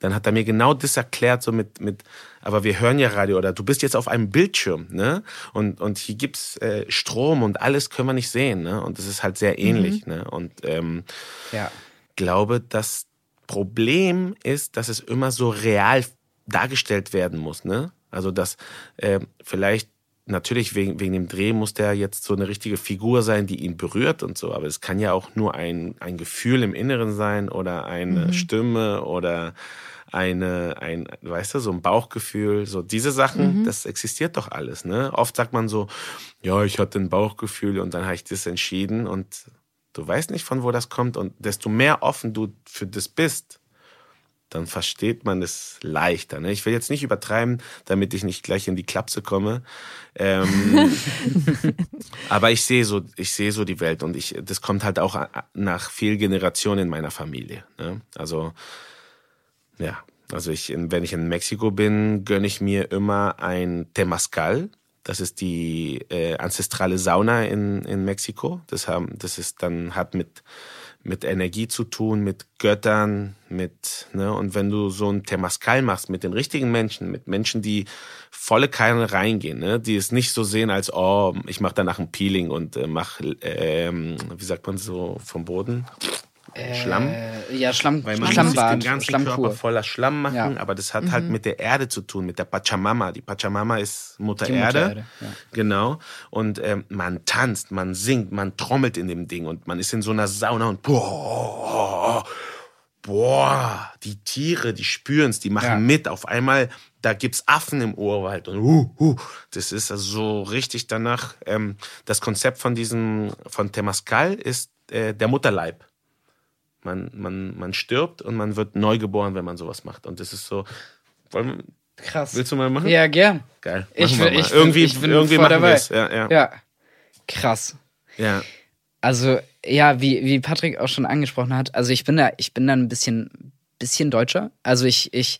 dann hat er mir genau das erklärt, so mit, mit, aber wir hören ja Radio oder du bist jetzt auf einem Bildschirm, ne? Und, und hier gibt's äh, Strom und alles können wir nicht sehen, ne? Und das ist halt sehr ähnlich, ne? Und ähm, Ja. glaube, das Problem ist, dass es immer so real dargestellt werden muss. Ne? Also dass äh, vielleicht natürlich wegen, wegen dem Dreh muss der jetzt so eine richtige Figur sein, die ihn berührt und so. Aber es kann ja auch nur ein, ein Gefühl im Inneren sein oder eine Stimme oder eine, ein, weißt du, so ein Bauchgefühl, so diese Sachen, das existiert doch alles, ne? Oft sagt man so, ja, ich hatte ein Bauchgefühl und dann habe ich das entschieden und du weißt nicht, von wo das kommt und desto mehr offen du für das bist, dann versteht man es leichter. Ne? Ich will jetzt nicht übertreiben, damit ich nicht gleich in die Klapse komme. Ähm, aber ich sehe so, ich sehe so die Welt und ich, das kommt halt auch nach vielen Generationen in meiner Familie. Ne? Also ja, also ich, wenn ich in Mexiko bin, gönne ich mir immer ein Temazcal. Das ist die äh, ancestrale Sauna in, in Mexiko. Das, haben, das ist dann hat mit mit Energie zu tun, mit Göttern, mit ne und wenn du so ein Temazcal machst mit den richtigen Menschen, mit Menschen, die volle Kanne reingehen, ne, die es nicht so sehen als oh, ich mache danach ein Peeling und äh, mach ähm, wie sagt man so vom Boden Schlamm. Äh, ja, Schlamm, Weil man muss sich Schlammbad, den ganzen Körper Schlammkur. voller Schlamm machen, Ja. aber das hat halt mit der Erde zu tun, mit der Pachamama. Die Pachamama ist Mutter Die Mutter Erde. Erde, ja. Genau. Und ähm, man tanzt, man singt, man trommelt in dem Ding und man ist in so einer Sauna und boah, boah, die Tiere, die spüren's, die machen Ja. mit. Auf einmal, da gibt's Affen im Urwald und uh, uh, das ist also so richtig danach. Ähm, das Konzept von diesem, von Temazcal ist äh, der Mutterleib. Man, man, man stirbt und man wird neu geboren, wenn man sowas macht. Und das ist so. Wollen, Krass. willst du mal machen? Ja, gern. Geil. Ich, will, ich, irgendwie ich bin irgendwie voll machen dabei. Ja, ja. ja. Krass. ja. Also, ja, wie, wie Patrick auch schon angesprochen hat, also ich bin da, ich bin da ein bisschen, bisschen Deutscher. Also ich, ich,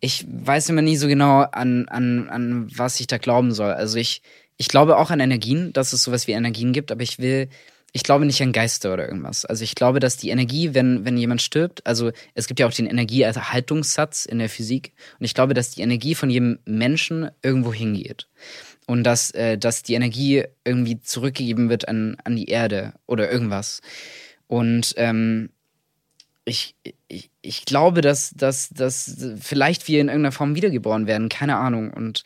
ich weiß immer nie so genau, an, an, an was ich da glauben soll. Also ich, ich glaube auch an Energien, dass es sowas wie Energien gibt, aber ich will, ich glaube nicht an Geister oder irgendwas. Also ich glaube, dass die Energie, wenn, wenn jemand stirbt, also es gibt ja auch den Energieerhaltungssatz in der Physik, und ich glaube, dass die Energie von jedem Menschen irgendwo hingeht. Und dass, äh, dass die Energie irgendwie zurückgegeben wird an, an die Erde oder irgendwas. Und ähm, ich, ich, ich glaube, dass, dass, dass vielleicht wir in irgendeiner Form wiedergeboren werden, keine Ahnung. Und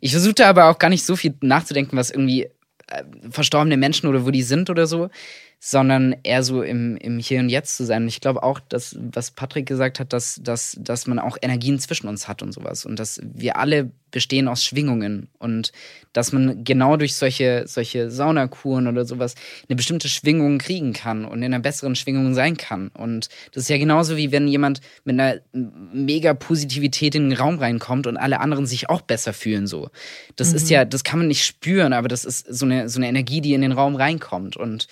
ich versuchte aber auch gar nicht so viel nachzudenken, was irgendwie verstorbene Menschen oder wo die sind oder so, sondern eher so im, im Hier und Jetzt zu sein. Und ich glaube auch, dass, was Patrick gesagt hat, dass, dass, dass man auch Energien zwischen uns hat und sowas. Und dass wir alle bestehen aus Schwingungen. Und dass man genau durch solche, solche Saunakuren oder sowas eine bestimmte Schwingung kriegen kann und in einer besseren Schwingung sein kann. Und das ist ja genauso wie wenn jemand mit einer mega Positivität in den Raum reinkommt und alle anderen sich auch besser fühlen so. Das mhm. ist ja, das kann man nicht spüren, aber das ist so eine, so eine Energie, die in den Raum reinkommt. Und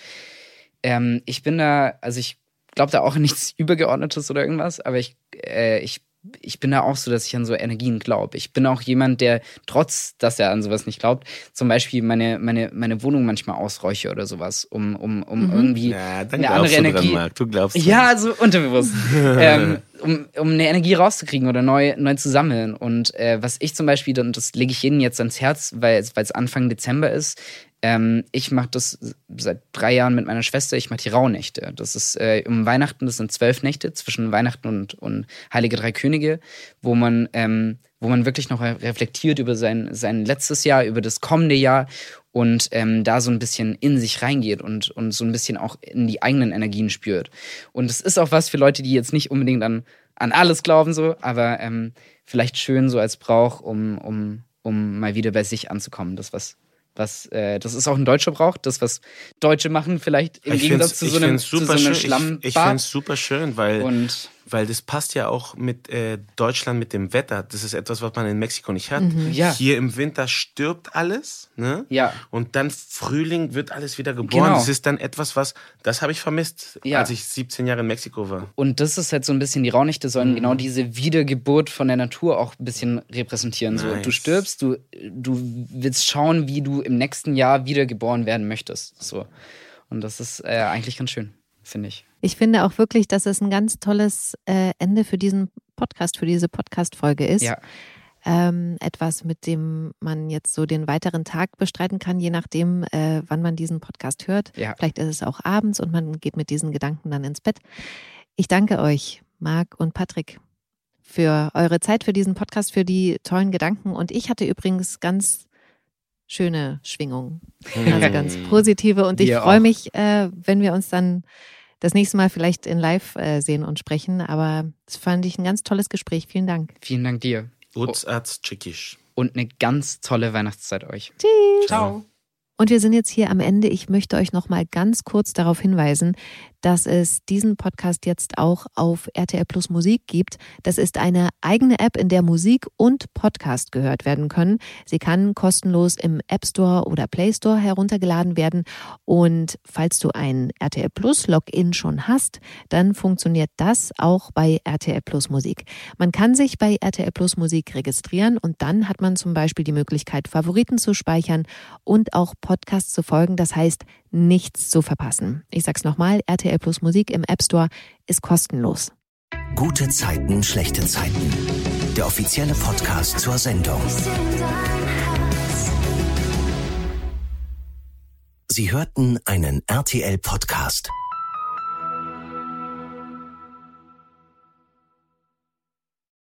ähm, ich bin da, also ich glaube da auch nichts Übergeordnetes oder irgendwas, aber ich, äh, ich, ich bin da auch so, dass ich an so Energien glaube. Ich bin auch jemand, der trotz, dass er an sowas nicht glaubt, zum Beispiel meine, meine, meine Wohnung manchmal ausräuche oder sowas, um, um, um mhm. irgendwie ja, eine andere Energie. Dran, Marc. Du glaubst. Ja, so unterbewusst. ähm, um, um eine Energie rauszukriegen oder neu, neu zu sammeln. Und äh, was ich zum Beispiel, und das lege ich jedem jetzt ans Herz, weil es Anfang Dezember ist, ähm, ich mache das seit drei Jahren mit meiner Schwester. Ich mache die Rauhnächte. Das ist äh, um Weihnachten, das sind zwölf Nächte zwischen Weihnachten und, und Heilige Drei Könige, wo man, ähm, wo man wirklich noch reflektiert über sein, sein letztes Jahr, über das kommende Jahr und ähm, da so ein bisschen in sich reingeht und, und so ein bisschen auch in die eigenen Energien spürt. Und es ist auch was für Leute, die jetzt nicht unbedingt an, an alles glauben, so, aber ähm, vielleicht schön so als Brauch, um, um, um mal wieder bei sich anzukommen. Das, was was, äh, das ist auch ein deutscher Brauch, das, was Deutsche machen, vielleicht im ich Gegensatz zu so einem, zu so einem Schlamm. Ich, ich finde es super schön, weil und weil das passt ja auch mit äh, Deutschland, mit dem Wetter. Das ist etwas, was man in Mexiko nicht hat. Mhm. Ja. Hier im Winter stirbt alles, ne? Ja. Und dann Frühling wird alles wieder geboren. Genau. Das ist dann etwas, was, das habe ich vermisst, ja. als ich 17 Jahre in Mexiko war. Und das ist halt so ein bisschen, die Raunichte sollen mhm. genau diese Wiedergeburt von der Natur auch ein bisschen repräsentieren. Nice. So, du stirbst, du, du willst schauen, wie du im nächsten Jahr wiedergeboren werden möchtest. So. Und das ist äh, eigentlich ganz schön, finde ich. Ich finde auch wirklich, dass es ein ganz tolles äh, Ende für diesen Podcast, für diese Podcast-Folge ist. Ja. Ähm, etwas, mit dem man jetzt so den weiteren Tag bestreiten kann, je nachdem, äh, wann man diesen Podcast hört. Ja. Vielleicht ist es auch abends und man geht mit diesen Gedanken dann ins Bett. Ich danke euch, Marc und Patrick, für eure Zeit, für diesen Podcast, für die tollen Gedanken. Und ich hatte übrigens ganz schöne Schwingungen, also ganz positive. Und ich freue mich, äh, wenn wir uns dann das nächste Mal vielleicht in Live äh, sehen und sprechen. Aber das fand ich ein ganz tolles Gespräch. Vielen Dank. Vielen Dank dir. Utsatz Tschechisch. Und eine ganz tolle Weihnachtszeit euch. Tschüss. Ciao. Und wir sind jetzt hier am Ende. Ich möchte euch noch mal ganz kurz darauf hinweisen, dass es diesen Podcast jetzt auch auf RTL Plus Musik gibt. Das ist eine eigene App, in der Musik und Podcast gehört werden können. Sie kann kostenlos im App Store oder Play Store heruntergeladen werden. Und falls du ein RTL Plus Login schon hast, dann funktioniert das auch bei RTL Plus Musik. Man kann sich bei RTL Plus Musik registrieren und dann hat man zum Beispiel die Möglichkeit, Favoriten zu speichern und auch Podcasts zu folgen. Das heißt, nichts zu verpassen. Ich sag's nochmal, RTL Plus Musik im App Store ist kostenlos. Gute Zeiten, schlechte Zeiten. Der offizielle Podcast zur Sendung. Sie hörten einen RTL Podcast.